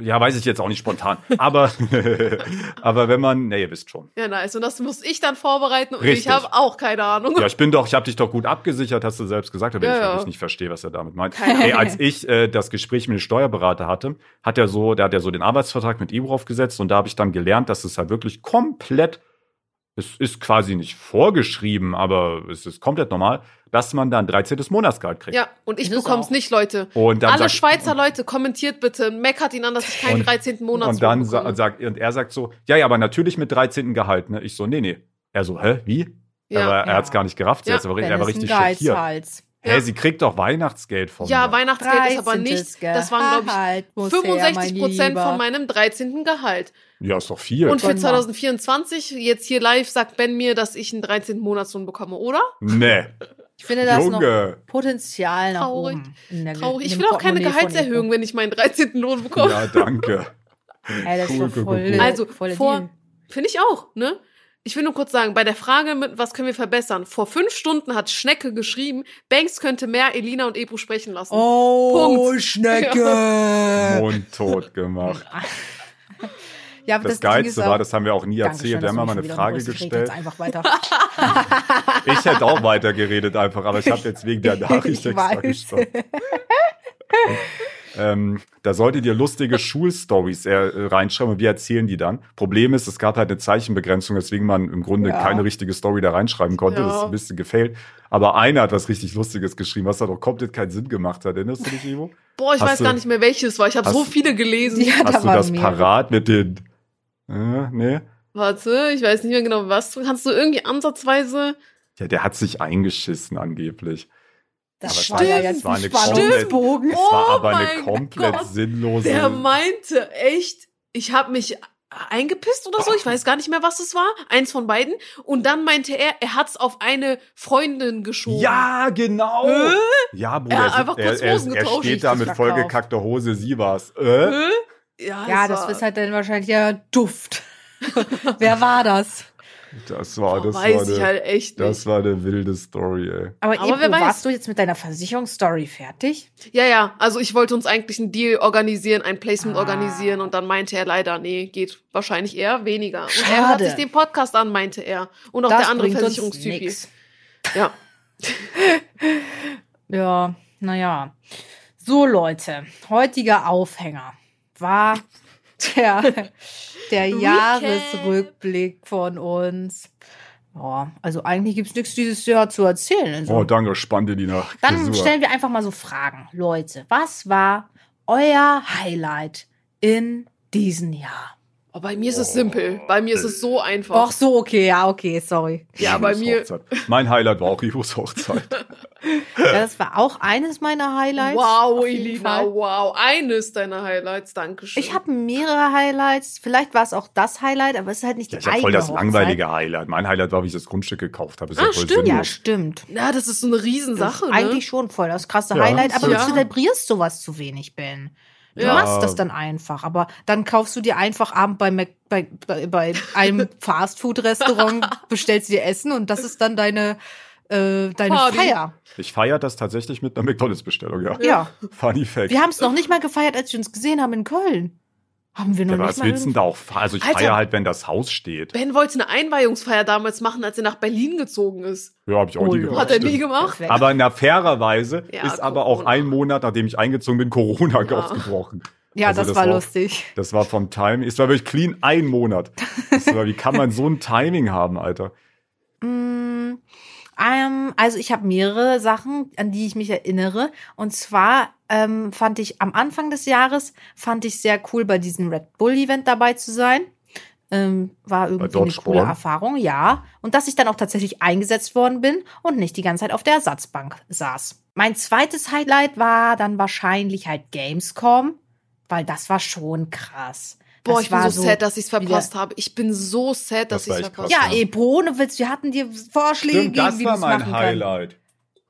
ja, weiß ich jetzt auch nicht spontan. Aber, (laughs) aber wenn man, nee, ihr wisst schon. Ja, nice. Und das muss ich dann vorbereiten und Richtig. ich habe auch keine Ahnung. Ja, ich bin doch, ich habe dich doch gut abgesichert, hast du selbst gesagt, wenn Ja, ich ja. wirklich nicht verstehe, was er damit meint. Ey, als ich äh, das Gespräch mit dem Steuerberater hatte, hat er so, der hat ja so den Arbeitsvertrag mit Ebro aufgesetzt und da habe ich dann gelernt, dass es halt wirklich komplett, es ist quasi nicht vorgeschrieben, aber es ist komplett normal, dass man dann 13. Monatsgehalt kriegt. Ja, und ich Ist es nicht, Leute. Und dann Alle sagt- Schweizer Leute, kommentiert bitte, meckert ihn an, dass ich keinen Und- 13. Monat Und dann sa sagt, und er sagt so, ja, ja, aber natürlich mit 13. Gehalt, ne? Ich so, nee, nee. Er so, hä, wie? Ja. aber er Ja. hat's gar nicht gerafft, Ja. er war es ein richtig schockiert. Hä, Ja. sie kriegt doch Weihnachtsgeld von Ja, mir. Weihnachtsgeld ist aber nicht, das waren, glaube ich, Gehalt muss her, 65 mein Prozent von meinem 13. Gehalt. Ja, ist doch viel. Und für Gönn mal. 2024, jetzt hier live, sagt Ben mir, dass ich einen 13. Monatslohn bekomme, oder? nee. Ich finde das noch Junge. Potenzial nach Traurig. oben. der- Traurig. Ich will auch keine Gehaltserhöhung, wenn ich meinen 13. Lohn bekomme. Ja, danke. Ey, das ist Cool, cool, voll, cool, cool. Also, voll vor-. Finde ich auch, ne? Ich will nur kurz sagen, bei der Frage, mit was können wir verbessern? Vor fünf Stunden hat Schnecke geschrieben, Banks könnte mehr Elina und Ebru sprechen lassen. Oh, Punkt. Schnecke! Mundtot gemacht. Ja, aber Das Ding Geilste ist auch- war, das haben wir auch nie erzählt. Wir dass haben mal eine Frage. Ich gestellt. Jetzt einfach weiter. (laughs) Ich hätte auch weiter geredet einfach, aber ich habe jetzt wegen der (laughs) Nachricht Ich extra weiß. gestoppt. (laughs) ähm, da solltet ihr lustige Schulstories äh, reinschreiben und wir erzählen die dann. Problem ist, es gab halt eine Zeichenbegrenzung, weswegen man im Grunde Ja. keine richtige Story da reinschreiben konnte. Ja. Das ist ein bisschen gefailt. Aber einer hat was richtig Lustiges geschrieben, was da doch komplett keinen Sinn gemacht hat. Erinnerst du dich, Ivo? Boah, ich Hast weiß du- gar nicht mehr, welches war. Ich habe so du- viele gelesen. Ja, da Hast du waren das mehrere. parat mit den... Äh, nee? Warte, ich weiß nicht mehr genau, was. Kannst du irgendwie ansatzweise. Ja, der hat sich eingeschissen angeblich. Das Aber war ja es jetzt war ein eine komplett- Spannungsbogen. Es war Oh aber eine mein komplett Gott. sinnlose... Der meinte echt, ich habe mich eingepisst oder so, ich weiß gar nicht mehr, was es war. Eins von beiden. Und dann meinte er, er hat's auf eine Freundin geschoben. Ja, genau. Hä? Ja, Bruder, Er er, hat einfach er, kurz er, Hosen er getauscht, steht da mit vollgekackter Hose, sie war's. Äh? Hä? Ja, Ja, es das war- ist halt dann wahrscheinlich ja Duft. (laughs) Wer war das? Das war, das war, weiß ich eine, halt echt nicht. das war eine wilde Story, ey. Aber, Aber weiß. warst du jetzt mit deiner Versicherungsstory fertig? Ja, ja, also ich wollte uns eigentlich einen Deal organisieren, ein Placement Ah. organisieren und dann meinte er leider, nee, geht wahrscheinlich eher weniger. Und er hört Schade. sich den Podcast an, meinte er. Und auch das der andere Versicherungstyp. Ja. (laughs) Ja, naja. So, Leute, heutiger Aufhänger war der, der. Jahresrückblick von uns. Ja, also eigentlich gibt's nichts dieses Jahr zu erzählen. Also. Oh, danke, spannte die nach. Dann Frisur. stellen wir einfach mal so Fragen. Leute, was war euer Highlight in diesem Jahr? Oh, bei mir ist es simpel. Bei mir ist es so einfach. Ach so, okay, ja, okay, sorry. ja, bei mir. Hochzeit. Mein Highlight war auch Ivos Hochzeit. (laughs) Ja, das war auch eines meiner Highlights. Wow, Elina, wow. Eines deiner Highlights, Dankeschön. Ich habe mehrere Highlights. Vielleicht war es auch das Highlight, aber es ist halt nicht die Ja, ich habe eigene voll das Hochzeit. langweilige Highlight. Mein Highlight war, wie ich das Grundstück gekauft habe. Ist ja Ah, voll stimmt. Ja, stimmt. Ja, das ist so eine Riesensache, ne? Eigentlich schon voll das krasse Ja, Highlight, aber ja. du zelebrierst sowas zu wenig, Ben. Du Ja. machst das dann einfach, aber dann kaufst du dir einfach abend bei, Mac, bei, bei, bei einem (laughs) Fastfood-Restaurant, bestellst dir Essen und das ist dann deine, äh, deine Party. Feier. Ich feiere das tatsächlich mit einer McDonalds-Bestellung, ja. Ja. Funny Fact. Wir haben es noch nicht mal gefeiert, als wir uns gesehen haben in Köln. Haben wir noch ja, nicht was mal. willst du denn da auch feiern? Also ich Alter. feiere halt, wenn das Haus steht. Ben wollte eine Einweihungsfeier damals machen, als er nach Berlin gezogen ist. Ja, habe ich auch Oh, nie gemacht. Hat er nie gemacht? Perfekt. Aber na fairerweise Ja, ist aber auch Corona. ein Monat, nachdem ich eingezogen bin, Corona Ja. ausgebrochen. ja, also das, das war lustig. Das war vom Timing. Es war wirklich clean ein Monat. War, wie kann man so ein Timing haben, Alter? Mm, ähm, also ich habe mehrere Sachen, an die ich mich erinnere. Und zwar ähm, fand ich am Anfang des Jahres fand ich sehr cool, bei diesem Red Bull Event dabei zu sein. Ähm, war irgendwie eine coole Erfahrung, ja. Und dass ich dann auch tatsächlich eingesetzt worden bin und nicht die ganze Zeit auf der Ersatzbank saß. Mein zweites Highlight war dann wahrscheinlich halt Gamescom, weil das war schon krass. Boah, das ich bin war so sad, dass ich es wieder- verpasst habe. Ich bin so sad, dass Das ich es verpasst krass. Ja, habe. eh, ohne Witz, wir hatten dir Vorschläge Stimmt, gegeben, das wie war du's mein machen Highlight.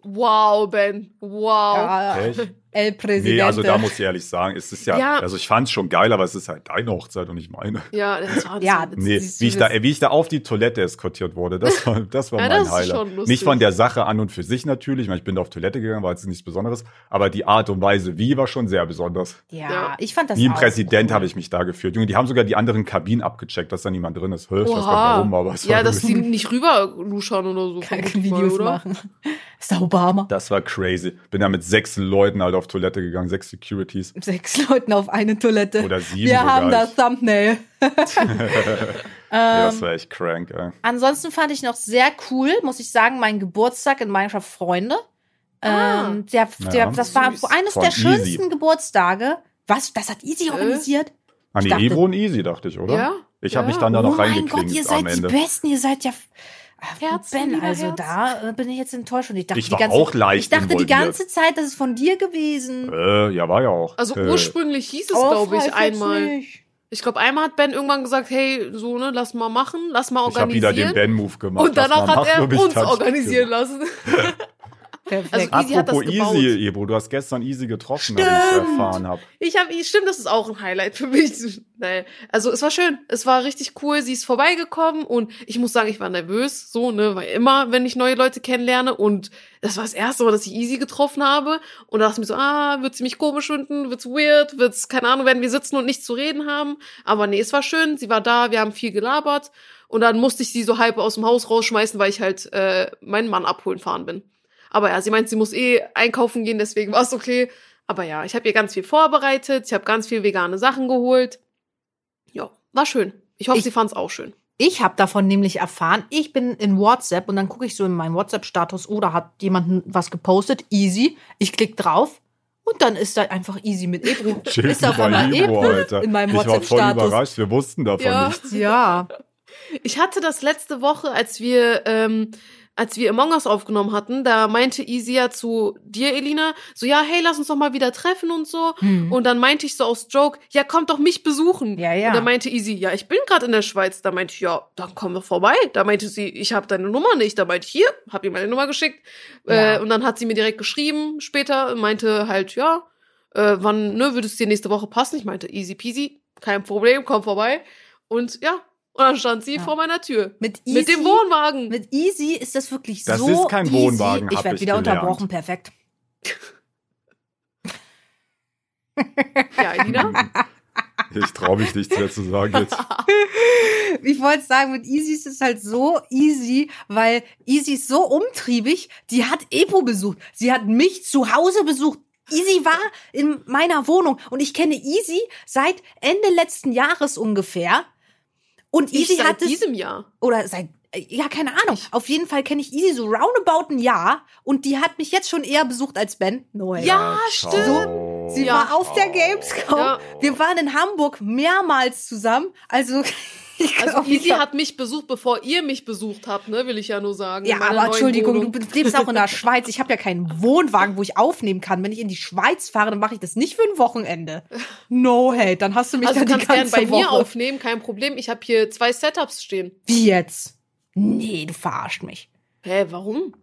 Wow, Ben. Wow. Ja, Echt? El Presidente. Nee, also da muss ich ehrlich sagen, es ist ja, Ja. also ich fand's schon geil, aber es ist halt deine Hochzeit und nicht meine. Ja, das war, das Ja, das- Nee, wie ich, da, wie ich da auf die Toilette eskortiert wurde, das war, (laughs) das war Ja, mein das ist Highlight. schon lustig. Nicht von der Sache an und für sich natürlich, ich, meine, ich bin da auf Toilette gegangen, war jetzt nichts Besonderes, aber die Art und Weise, wie, war schon sehr besonders. ja, Ja. ich fand das Wie ein Präsident cool. habe ich mich da gefühlt. Junge, die haben sogar die anderen Kabinen abgecheckt, dass da niemand drin ist. Hä, Ich weiß gar warum, aber es ja, war dass (laughs) die wirklich- nicht rüber luschern oder so. Keine Videos oder? machen. (laughs) Ist der Obama. das war crazy. Bin da mit sechs Leuten halt auf Toilette gegangen, sechs Securities. Sechs Leuten auf eine Toilette. Oder sieben Wir sogar. haben das Thumbnail. (laughs) Ja, das war echt crank, ey. Ansonsten fand ich noch sehr cool, muss ich sagen, mein Geburtstag in Minecraft Freunde. Ah. Ähm, der, der, Ja. das war eines Von der Easy. schönsten Geburtstage. Was? Das hat Easy Äh? organisiert? Ah, nee, dachte- Ebro und Easy, dachte ich, oder? Ja, Ich habe ja. mich dann da noch oh mein Gott, reingeklinkt ihr am seid Ende. die Besten, ihr seid ja. Herzen, ben, also Herz. da äh, bin ich jetzt enttäuscht und ich dachte Ich die war ganze, auch leicht Ich dachte die ganze Zeit, das ist von dir gewesen. Äh, ja, war ja auch. Also äh, ursprünglich hieß es, Oh, glaube ich, einmal. nicht. Ich glaube, einmal hat Ben irgendwann gesagt, hey, so, ne, lass mal machen, lass mal Ich habe wieder organisieren. den Ben-Move gemacht. und danach hat er uns Touch organisieren gemacht. lassen. (laughs) Perfekt. Also Easy hat das Apropos gebaut. Easy, Ebro, du hast gestern Easy getroffen, wie ich erfahren habe. Ich habe, stimmt, das ist auch ein Highlight für mich. (laughs) Naja, also es war schön, es war richtig cool. Sie ist vorbeigekommen und ich muss sagen, ich war nervös, so ne, weil immer, wenn ich neue Leute kennenlerne und das war das erste Mal, dass ich Easy getroffen habe und da dachte ich mir so, ah, wird sie mich komisch finden, wird's weird, wird's keine Ahnung, werden wir sitzen und nichts zu reden haben. Aber nee, es war schön, sie war da, wir haben viel gelabert und dann musste ich sie so halb aus dem Haus rausschmeißen, weil ich halt äh, meinen Mann abholen fahren bin. Aber ja, sie meint, sie muss eh einkaufen gehen, deswegen war es okay. Aber ja, ich habe ihr ganz viel vorbereitet, ich habe ganz viel vegane Sachen geholt. Ja, war schön. Ich hoffe, Ich- sie fand es auch schön. Ich habe davon nämlich erfahren, ich bin in WhatsApp und dann gucke ich so in meinen WhatsApp-Status, oh, da hat jemand was gepostet, easy. Ich klicke drauf und dann ist da einfach easy mit Ebro. (laughs) Chill ist auf einmal Ebro, Ebro Alter. in meinem ich war voll WhatsApp-Status. überrascht, wir wussten davon Ja. nichts. Ja. Ich hatte das letzte Woche, als wir, ähm, als wir Among Us aufgenommen hatten, da meinte ja zu dir, Elina, so, ja, hey, lass uns doch mal wieder treffen und so. Hm. Und dann meinte ich so aus Joke, ja, kommt doch mich besuchen. Ja, ja. Und dann meinte Easy, ja, ich bin gerade in der Schweiz. Da meinte ich, ja, dann komm doch vorbei. Da meinte sie, ich habe deine Nummer nicht. Da meinte ich, hier, hab ihr meine Nummer geschickt. Ja. Äh, und dann hat sie mir direkt geschrieben später, und meinte halt, ja, äh, wann, ne, würde es dir nächste Woche passen? Ich meinte, easy peasy, kein Problem, komm vorbei. Und ja, und dann stand sie Ja. vor meiner Tür. Mit easy, Mit dem Wohnwagen. Mit easy ist das wirklich Das so ist kein easy. Wohnwagen, Ich werde ich wieder gelernt. unterbrochen, perfekt. (laughs) ja, Elina. Ich traue mich nichts mehr zu sagen jetzt. (laughs) Ich wollte sagen, mit Easy ist es halt so easy, weil Easy ist so umtriebig, die hat Epo besucht. Sie hat mich zu Hause besucht. Easy war in meiner Wohnung und ich kenne Easy seit Ende letzten Jahres ungefähr. Und Ich Easy seit hat es, diesem Jahr. oder seit, äh, ja, keine Ahnung. Auf jeden Fall kenne ich Easy so roundabout ein Jahr und die hat mich jetzt schon eher besucht als Ben. No. Ja, ciao. stimmt. Sie Ja. war auf der Gamescom. Ja. Wir waren in Hamburg mehrmals zusammen. Also, (laughs) Also Easy hat mich besucht, bevor ihr mich besucht habt, ne, will ich ja nur sagen. Ja, aber Entschuldigung, du lebst auch in der (laughs) Schweiz. Ich habe ja keinen Wohnwagen, wo ich aufnehmen kann. Wenn ich in die Schweiz fahre, dann mache ich das nicht für ein Wochenende. No hate, dann hast du mich Also dann du die kannst gern ganze bei mir aufnehmen, kein Problem. Ich habe hier zwei Setups stehen. Wie jetzt? Nee, du verarscht mich. Hä, warum?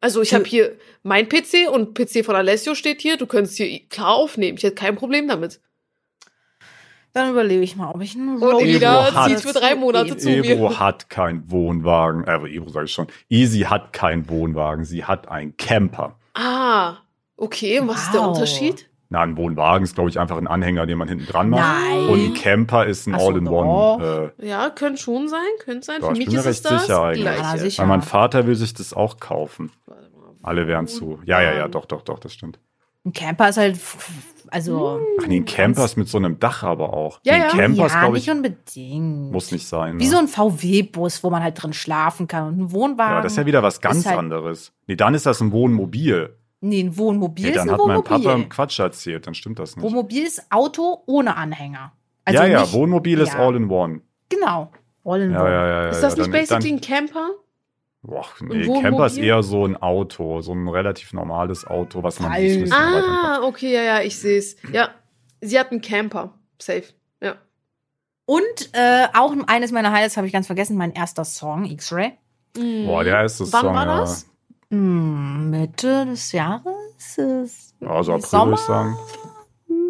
Also ich habe hier mein PC und PC von Alessio steht hier. Du könntest hier klar aufnehmen. Ich hätte kein Problem damit. Dann überlege ich mal, ob ich einen Und Roadtrip Elina hat- zieht für drei Monate zu Ebro mir. hat keinen Wohnwagen. Äh, aber Ebro sage ich schon. Easy hat keinen Wohnwagen. Sie hat einen Camper. Ah, okay. Und was ist der Wow. Unterschied? Na, ein Wohnwagen ist, glaube ich, einfach ein Anhänger, den man hinten dran macht. Nein. Und ein Camper ist ein so, All-in-One. Äh, Ja, könnte schon sein, könnte sein. Ja, Für ich mich bin mir ist es recht das sicher eigentlich. Ja, sicher. weil mein Vater will sich das auch kaufen. Alle wären zu. Ja, ja, ja, doch, doch, doch, das stimmt. Ein Camper ist halt, also. Ach nee, ein Camper ist mit so einem Dach aber auch. Ja, nee, ja. ein Camper ist, ja, glaube nicht ich, unbedingt. muss nicht sein. Wie ne? so ein VW-Bus, wo man halt drin schlafen kann. Und ein Wohnwagen. ja, das ist ja wieder was ganz halt- anderes. Nee, dann ist das ein Wohnmobil. Nee, ein Wohnmobil Nee, ist dann ein hat mein Wohnmobil. Papa Quatsch erzählt, dann stimmt das nicht. Wohnmobil ist Auto ohne Anhänger. Also ja, ja, nicht- Wohnmobil ist ja. All-in-One. Genau. All in Ja, one. ja, ja, ja. Ist das ja, nicht dann- basically Dann, ein Camper? Boah, nee? Camper ist eher so ein Auto, so ein relativ normales Auto, was man bisschen weiter Ah, okay, ja, ja, ich sehe es. Ja, sie hat einen Camper. Safe. Ja. Und äh, auch eines meiner Highlights habe ich ganz vergessen, mein erster Song, X-Ray. Boah, der erste Wann Song, war ja. das? Hm, Mitte des Jahres? Ist Also April, Sommer? würde ich sagen.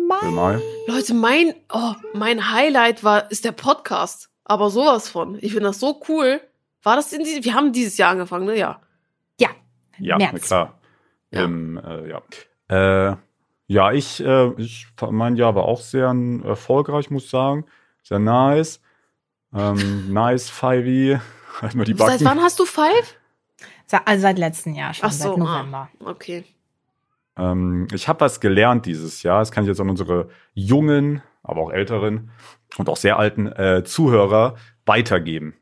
Mai. Mai. Leute, mein, oh, mein Highlight war, ist der Podcast. Aber sowas von. Ich finde das so cool. War das in diesem, wir haben dieses Jahr angefangen, ne? Ja. Ja, Ja, März. klar. Ja. Ähm, äh, ja. Äh, ja, ich, äh, ich mein Jahr war auch sehr erfolgreich, muss ich sagen. Sehr nice. Ähm, (laughs) nice, Fivey. (laughs) Halt mal die Backen. Seit wann hast du Five? Also seit letztem Jahr schon, Ach so, seit November. Ah, okay. Ähm, ich habe was gelernt dieses Jahr. Das kann ich jetzt an unsere jungen, aber auch älteren und auch sehr alten äh, Zuhörer weitergeben.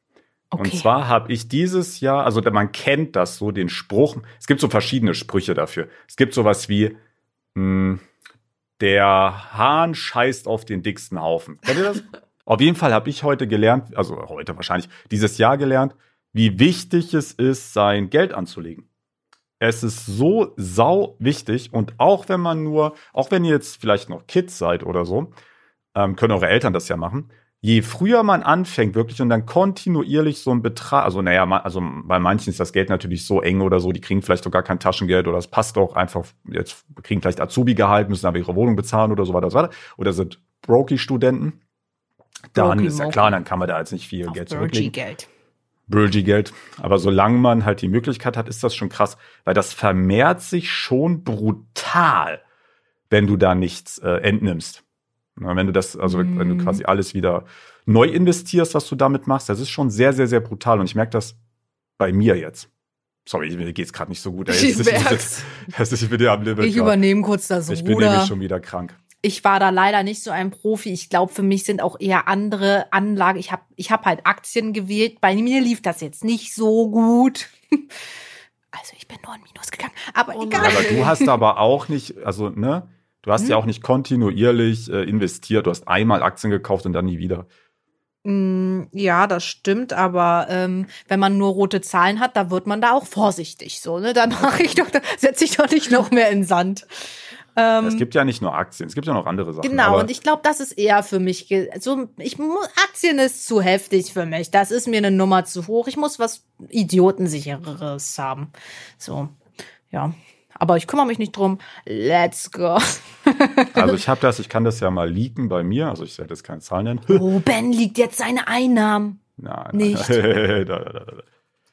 Okay. Und zwar habe ich dieses Jahr, also man kennt das so, den Spruch, es gibt so verschiedene Sprüche dafür. Es gibt sowas wie, mh, der Hahn scheißt auf den dicksten Haufen. Kennt ihr das? (laughs) auf jeden Fall habe ich heute gelernt, also heute wahrscheinlich, dieses Jahr gelernt, wie wichtig es ist, sein Geld anzulegen. Es ist so sau wichtig und auch wenn man nur, auch wenn ihr jetzt vielleicht noch Kids seid oder so, ähm, können eure Eltern das ja machen. Je früher man anfängt, wirklich und dann kontinuierlich so ein Betrag, also naja, also bei manchen ist das Geld natürlich so eng oder so, die kriegen vielleicht doch gar kein Taschengeld oder es passt auch einfach, jetzt kriegen vielleicht Azubi-Gehalt, müssen aber ihre Wohnung bezahlen oder so weiter, so weiter. oder sind Brokey-Studenten. Dann Brokey ist ja klar, dann kann man da jetzt nicht viel Auf Geld zurücklegen. Geld. Aber solange man halt die Möglichkeit hat, ist das schon krass, weil das vermehrt sich schon brutal, wenn du da nichts äh, entnimmst. Na, wenn du das, also wenn du Mhm. quasi alles wieder neu investierst, was du damit machst, das ist schon sehr, sehr, sehr brutal. Und ich merke das bei mir jetzt. Sorry, mir geht's gerade nicht so gut. ey. (laughs) Ich Jetzt- merk's. Das am Limit. Ich grad. übernehme kurz das ich bin Ruder. nämlich schon wieder krank. ich war da leider nicht so ein Profi. Ich glaube, für mich sind auch eher andere Anlagen. Ich habe ich hab halt Aktien gewählt. Bei mir lief das jetzt nicht so gut. (laughs) Also ich bin nur in Minus gegangen. Aber Oh egal. Aber du hast (laughs) aber auch nicht, also ne, du hast Hm? ja auch nicht kontinuierlich äh, investiert. Du hast einmal Aktien gekauft und dann nie wieder. Mm, Ja, das stimmt, aber ähm, wenn man nur rote Zahlen hat, da wird man da auch vorsichtig. So, ne? Dann mache ich doch, setze ich doch nicht noch mehr in Sand. Ähm, Es gibt ja nicht nur Aktien, es gibt ja noch andere Sachen. Genau, und ich glaube, das ist eher für mich. So, ich Aktien ist zu heftig für mich. Das ist mir eine Nummer zu hoch. Ich muss was Idiotensichereres haben. So, ja. Aber ich kümmere mich nicht drum. Let's go. (laughs) Also ich habe das, ich kann das ja mal leaken bei mir. Also ich werde jetzt keine Zahlen nennen. (laughs) Wo Ben liegt jetzt seine Einnahmen? Nein, Nicht. Nein. (laughs) Da, da, da, da.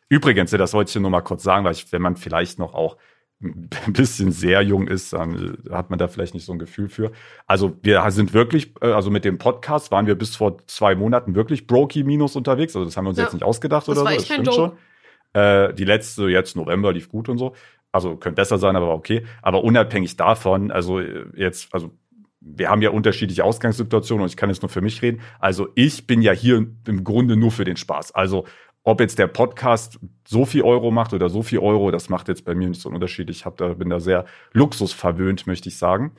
Übrigens, das wollte ich nur mal kurz sagen, weil ich, wenn man vielleicht noch auch ein bisschen sehr jung ist, dann hat man da vielleicht nicht so ein Gefühl für. Also wir sind wirklich, äh, also mit dem Podcast waren wir bis vor zwei Monaten wirklich Brokey-Minus unterwegs. Also das haben wir uns Ja. jetzt nicht ausgedacht Das oder war so. kein stimmt Joke. schon. Äh, die letzte, jetzt November, lief gut und so. Also könnte besser sein, aber okay. Aber unabhängig davon, also äh, jetzt, also wir haben ja unterschiedliche Ausgangssituationen und ich kann jetzt nur für mich reden. Also ich bin ja hier im Grunde nur für den Spaß. Also ob jetzt der Podcast so viel Euro macht oder so viel Euro, das macht jetzt bei mir nicht so einen Unterschied. Ich hab da, bin da sehr luxusverwöhnt, möchte ich sagen.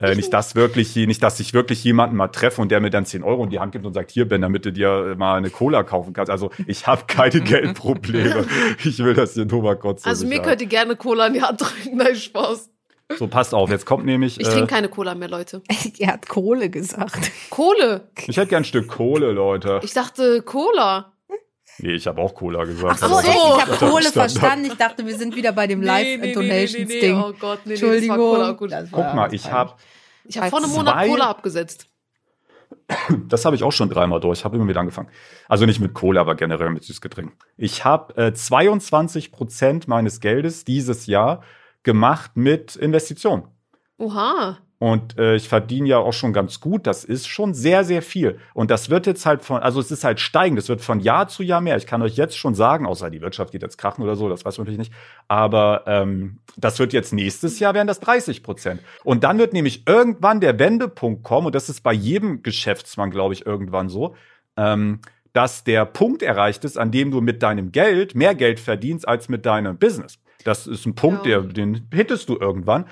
Äh, nicht, dass wirklich, nicht, dass ich wirklich jemanden mal treffe und der mir dann 10 Euro in die Hand gibt und sagt, hier, Ben, damit du dir mal eine Cola kaufen kannst. Also ich habe keine (laughs) Geldprobleme. Ich will das hier nur mal kurz Also mir könnt ihr gerne Cola in die Hand drücken. Nein, Spaß. So, passt auf, jetzt kommt nämlich. Ich äh, trinke keine Cola mehr, Leute. (laughs) er hat Kohle gesagt. Kohle. ich hätte gern ein Stück Kohle, Leute. Ich dachte Cola. Nee, ich habe auch Cola gesagt. Ach so, ich habe. Kohle verstanden. Ich dachte, wir sind wieder bei dem Live-Intonations-Ding. Oh Gott, nee, nee, das Entschuldigung. war Cola. Gut. Das war Guck mal, ich habe Ich habe vor einem Monat Cola abgesetzt. (clears throat) Das habe ich auch schon dreimal durch. Ich habe immer wieder angefangen. Also nicht mit Cola, aber generell mit Süßgetränken. Ich habe äh, 22 Prozent meines Geldes dieses Jahr gemacht mit Investitionen. Oha. Und äh, ich verdiene ja auch schon ganz gut. Das ist schon sehr, sehr viel. Und das wird jetzt halt von, also es ist halt steigend. Es wird von Jahr zu Jahr mehr. Ich kann euch jetzt schon sagen, außer die Wirtschaft geht jetzt krachen oder so, das weiß man natürlich nicht. Aber ähm, das wird jetzt nächstes Jahr werden das 30 Prozent. Und dann wird nämlich irgendwann der Wendepunkt kommen, und das ist bei jedem Geschäftsmann, glaube ich, irgendwann so, ähm, dass der Punkt erreicht ist, an dem du mit deinem Geld mehr Geld verdienst als mit deinem Business. Das ist ein Punkt, Ja. der, den hittest du irgendwann.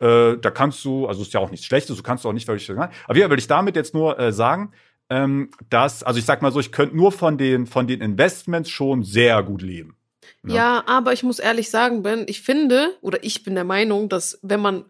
Äh, da kannst du, also ist ja auch nichts Schlechtes, du kannst auch nicht wirklich sagen. Aber hier will ich damit jetzt nur äh, sagen, ähm, dass, also ich sag mal so, ich könnte nur von den, von den Investments schon sehr gut leben. Ja. Ja. aber ich muss ehrlich sagen, Ben, ich finde, oder ich bin der Meinung, dass wenn man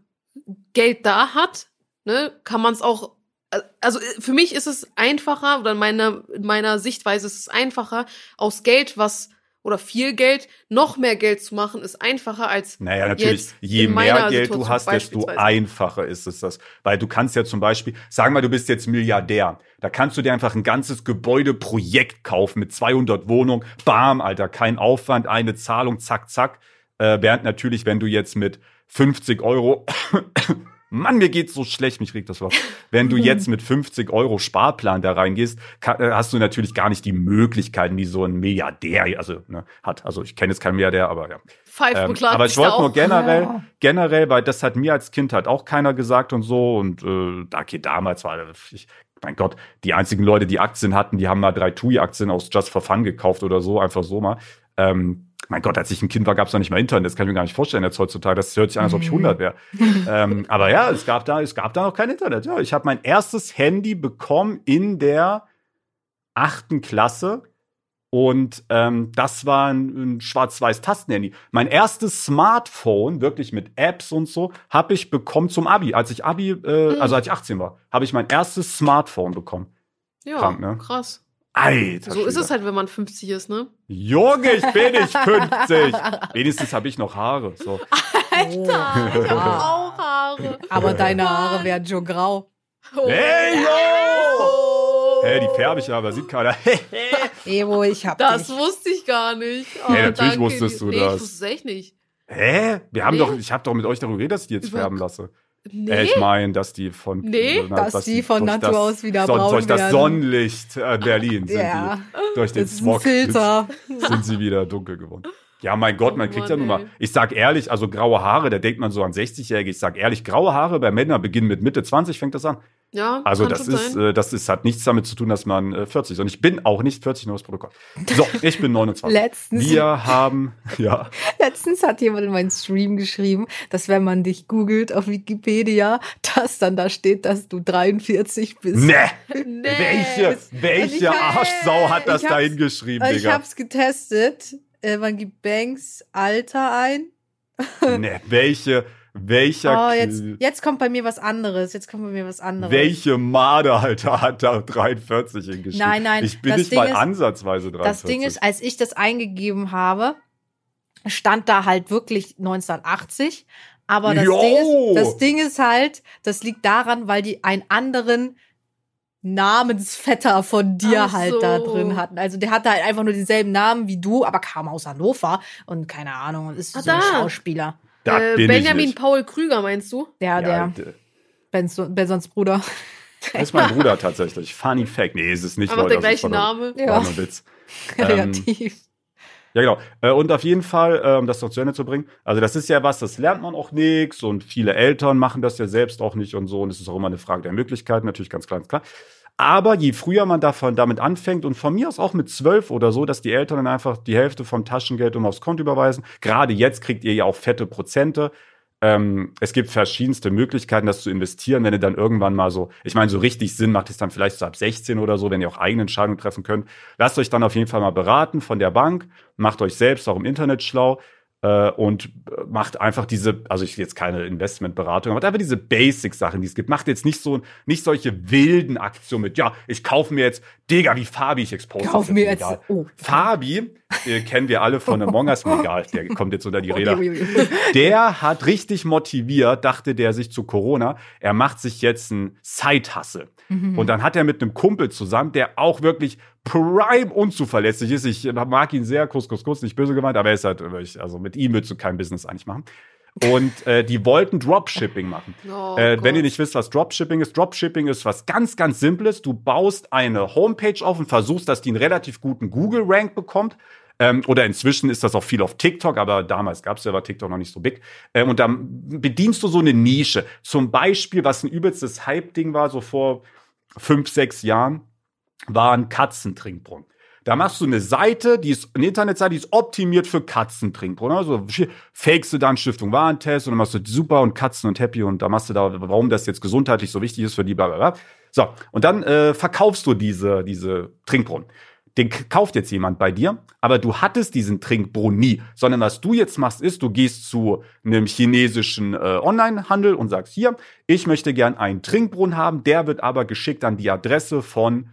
Geld da hat, ne, kann man es auch, äh, also äh, für mich ist es einfacher, oder in meiner, in meiner Sichtweise ist es einfacher, aus Geld, was, oder viel Geld, noch mehr Geld zu machen, ist einfacher als Naja, natürlich, je mehr Geld du Situation hast, desto einfacher ist es das. Weil du kannst ja zum Beispiel, sagen wir, du bist jetzt Milliardär. Da kannst du dir einfach ein ganzes Gebäudeprojekt kaufen mit 200 Wohnungen. Bam, Alter, kein Aufwand, eine Zahlung, zack, zack. Äh, während natürlich, wenn du jetzt mit 50 Euro, Mann, mir geht's so schlecht, mich regt das was. Wenn du (laughs) jetzt mit 50 Euro Sparplan da reingehst, ka- äh, hast du natürlich gar nicht die Möglichkeiten, die so ein Milliardär also ne, hat. Also ich kenne jetzt keinen Milliardär, aber ja. Five Ähm, aber ich wollte nur generell, Ja. generell, weil das hat mir als Kind halt auch keiner gesagt und so. Und äh, da okay, damals war ich, mein Gott, die einzigen Leute, die Aktien hatten, die haben mal drei TUI-Aktien aus Just for Fun gekauft oder so, einfach so mal. Ähm, mein Gott, als ich ein Kind war, gab es noch nicht mal Internet. Das kann ich mir gar nicht vorstellen jetzt heutzutage. Das hört sich an, als ob ich 100 wäre. (laughs) ähm, aber ja, es gab da, es gab da noch kein Internet. Ja, ich habe mein erstes Handy bekommen in der achten Klasse. Und ähm, das war ein, ein schwarz-weiß Tastenhandy. Mein erstes Smartphone, wirklich mit Apps und so, habe ich bekommen zum Abi. Als ich Abi, äh, also als ich 18 war, habe ich mein erstes Smartphone bekommen. Ja, Krank, ne? krass. Alter. So ist es halt, wenn man 50 ist, ne? Junge, ich bin nicht 50. (laughs) Wenigstens habe ich noch Haare. So. Alter, ich hab auch Haare. Aber deine Mann. Haare werden schon grau. Oh. Hey, yo! Oh. Hä, die färbe ich aber, sieht keiner. (laughs) Evo, ich hab Das dich. wusste ich gar nicht. Oh, Nee, natürlich danke wusstest du nee, das. Ich wusste es echt nicht. Hä? Wir haben Nee. doch, ich habe doch mit euch darüber geredet, dass ich die jetzt Über- färben lasse. Nee. Äh, ich meine, dass die von Nee, na, dass die von Natur das aus wieder braun durch das werden. Sonnenlicht äh, Berlin sind Ja. die durch den Smog Filter. sind sie wieder dunkel geworden. Ja, mein Gott, man Oh kriegt ja Mann, nun mal. Ich sag ehrlich, also graue Haare, da denkt man so an 60-Jährige. Ich sag ehrlich, graue Haare bei Männern beginnen mit Mitte 20, fängt das an. Ja, Also das ist, äh, das ist, hat nichts damit zu tun, dass man äh, 40 ist. Und ich bin auch nicht 40, nur das Protokoll. So, ich bin 29. (laughs) Letztens, Wir haben, (laughs) ja, letztens hat jemand in meinen Stream geschrieben, dass wenn man dich googelt auf Wikipedia, dass dann da steht, dass du 43 bist. ne, nee. welche, welche Arschsau hat das da hingeschrieben, Äh, Ich Digga? hab's getestet. Äh, man gibt Banks Alter ein. (laughs) Ne, welche, welcher, Oh, jetzt, jetzt kommt bei mir was anderes. Jetzt kommt bei mir was anderes. welche Made, Alter, hat da 43 hingeschrieben? Nein, nein, Ich bin nicht Ding mal ist- ansatzweise 43. Das Ding ist, als ich das eingegeben habe, stand da halt wirklich 1980. Aber das! Ding, ist, das Ding ist halt, das liegt daran, weil die einen anderen Namensvetter von dir Ach halt da so. drin hatten. Also der hatte halt einfach nur denselben Namen wie du, aber kam aus Hannover und keine Ahnung, und ist Ah, so ein da. Schauspieler. da äh, bin Benjamin ich nicht. Paul Krüger, meinst du? Der, Ja, der Benson, Bensons Bruder. Das ist mein (laughs) Bruder tatsächlich. Funny Fact. Nee, ist es nicht. Einfach Leute, der gleiche Name. Ja. War nur ein Witz. (laughs) Ähm, Kreativ. Ja, genau. Äh, Und auf jeden Fall, um das noch zu Ende zu bringen, also das ist ja was, das lernt man auch nix und viele Eltern machen das ja selbst auch nicht und so und es ist auch immer eine Frage der Möglichkeiten, natürlich ganz klar, ganz klar. Aber je früher man davon, damit anfängt und von mir aus auch mit zwölf oder so, dass die Eltern dann einfach die Hälfte vom Taschengeld um aufs Konto überweisen. Gerade jetzt kriegt ihr ja auch fette Prozente. Ähm, es gibt verschiedenste Möglichkeiten, das zu investieren, wenn ihr dann irgendwann mal so, ich meine, so richtig Sinn macht es dann vielleicht so ab 16 oder so, wenn ihr auch eigene Entscheidungen treffen könnt. Lasst euch dann auf jeden Fall mal beraten von der Bank, macht euch selbst auch im Internet schlau äh, und äh, macht einfach diese, also ich jetzt keine Investmentberatung, aber einfach diese Basic-Sachen, die es gibt. Macht jetzt nicht so, nicht solche wilden Aktionen mit, ja, ich kaufe mir jetzt, Digga, wie Fabi ich expose. Kauf mir jetzt. Oh. Fabi, äh, kennen wir alle von Among Us, (laughs) egal, der kommt jetzt unter die Räder. Ui, ui. Der hat richtig motiviert, dachte der sich zu Corona, er macht sich jetzt ein Side-Hustle. Mhm. Und dann hat er mit einem Kumpel zusammen, der auch wirklich prime unzuverlässig ist. Ich mag ihn sehr, Kuss, Kuss, Kuss, nicht böse gemeint, aber er ist halt, also mit ihm würdest du kein Business eigentlich machen. Und äh, die wollten Dropshipping machen. Oh, äh, wenn ihr nicht wisst, was Dropshipping ist, Dropshipping ist was ganz, ganz Simples. Du baust eine Homepage auf und versuchst, dass die einen relativ guten Google-Rank bekommt. Ähm, oder inzwischen ist das auch viel auf TikTok, aber damals gab es ja war TikTok noch nicht so big. Ähm, und dann bedienst du so eine Nische. Zum Beispiel, was ein übelstes Hype-Ding war, so vor fünf, sechs Jahren, war ein Katzentrinkbrunnen. Da machst du eine Seite, die ist eine Internetseite, die ist optimiert für Katzentrinkbrunnen. Also fakest du dann Stiftung Warentest und dann machst du super und Katzen und happy und da machst du da, warum das jetzt gesundheitlich so wichtig ist für die, bla bla bla. So, und dann äh, verkaufst du diese, diese Trinkbrunnen. Den kauft jetzt jemand bei dir, aber du hattest diesen Trinkbrunnen nie, sondern was du jetzt machst, ist, du gehst zu einem chinesischen äh, Onlinehandel und sagst, hier, ich möchte gern einen Trinkbrunnen haben, der wird aber geschickt an die Adresse von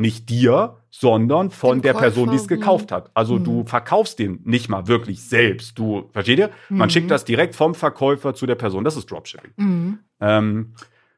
nicht dir, sondern von Dem der Person, die es Käufer, gekauft hat. Also Hm. du verkaufst den nicht mal wirklich selbst. Du, versteht ihr? Man Mhm. schickt das direkt vom Verkäufer zu der Person. Das ist Dropshipping. Mhm. Ähm,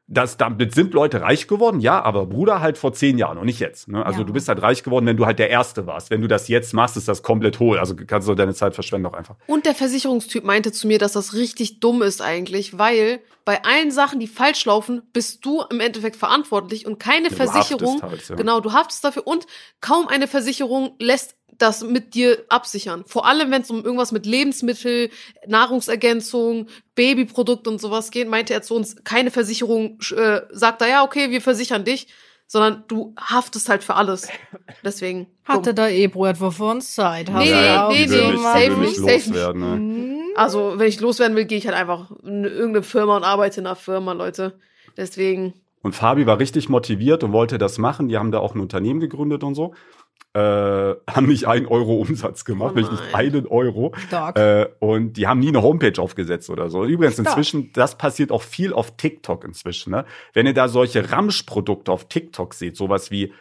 das, damit sind Leute reich geworden, ja, aber Bruder halt vor zehn Jahren und nicht jetzt. Ne? Also Ja. du bist halt reich geworden, wenn du halt der Erste warst. Wenn du das jetzt machst, ist das komplett hohl. Also kannst du deine Zeit verschwenden auch einfach. Und der Versicherungstyp meinte zu mir, dass das richtig dumm ist eigentlich, weil bei allen Sachen, die falsch laufen, bist du im Endeffekt verantwortlich und keine Ja, Versicherung, halt, ja. genau, du haftest dafür und kaum eine Versicherung lässt das mit dir absichern. Vor allem, wenn es um irgendwas mit Lebensmittel, Nahrungsergänzung, Babyprodukt und sowas geht, meinte er zu uns, keine Versicherung äh, sagt da, ja, okay, wir versichern dich, sondern du haftest halt für alles. Deswegen. Hatte da Ebro etwa vor uns Zeit? Nee, ja, nee, nee, mich, safe nicht, safe nicht. Ne? Mhm. Also, wenn ich loswerden will, gehe ich halt einfach in irgendeine Firma und arbeite in einer Firma, Leute. Deswegen. Und Fabi war richtig motiviert und wollte das machen. Die haben da auch ein Unternehmen gegründet und so. Äh, haben nicht einen Euro Umsatz gemacht, Oh wirklich nicht einen Euro. Stark. Äh, und die haben nie eine Homepage aufgesetzt oder so. Übrigens, Stark. inzwischen, das passiert auch viel auf TikTok inzwischen. Ne? Wenn ihr da solche Ramsch-Produkte auf TikTok seht, sowas wie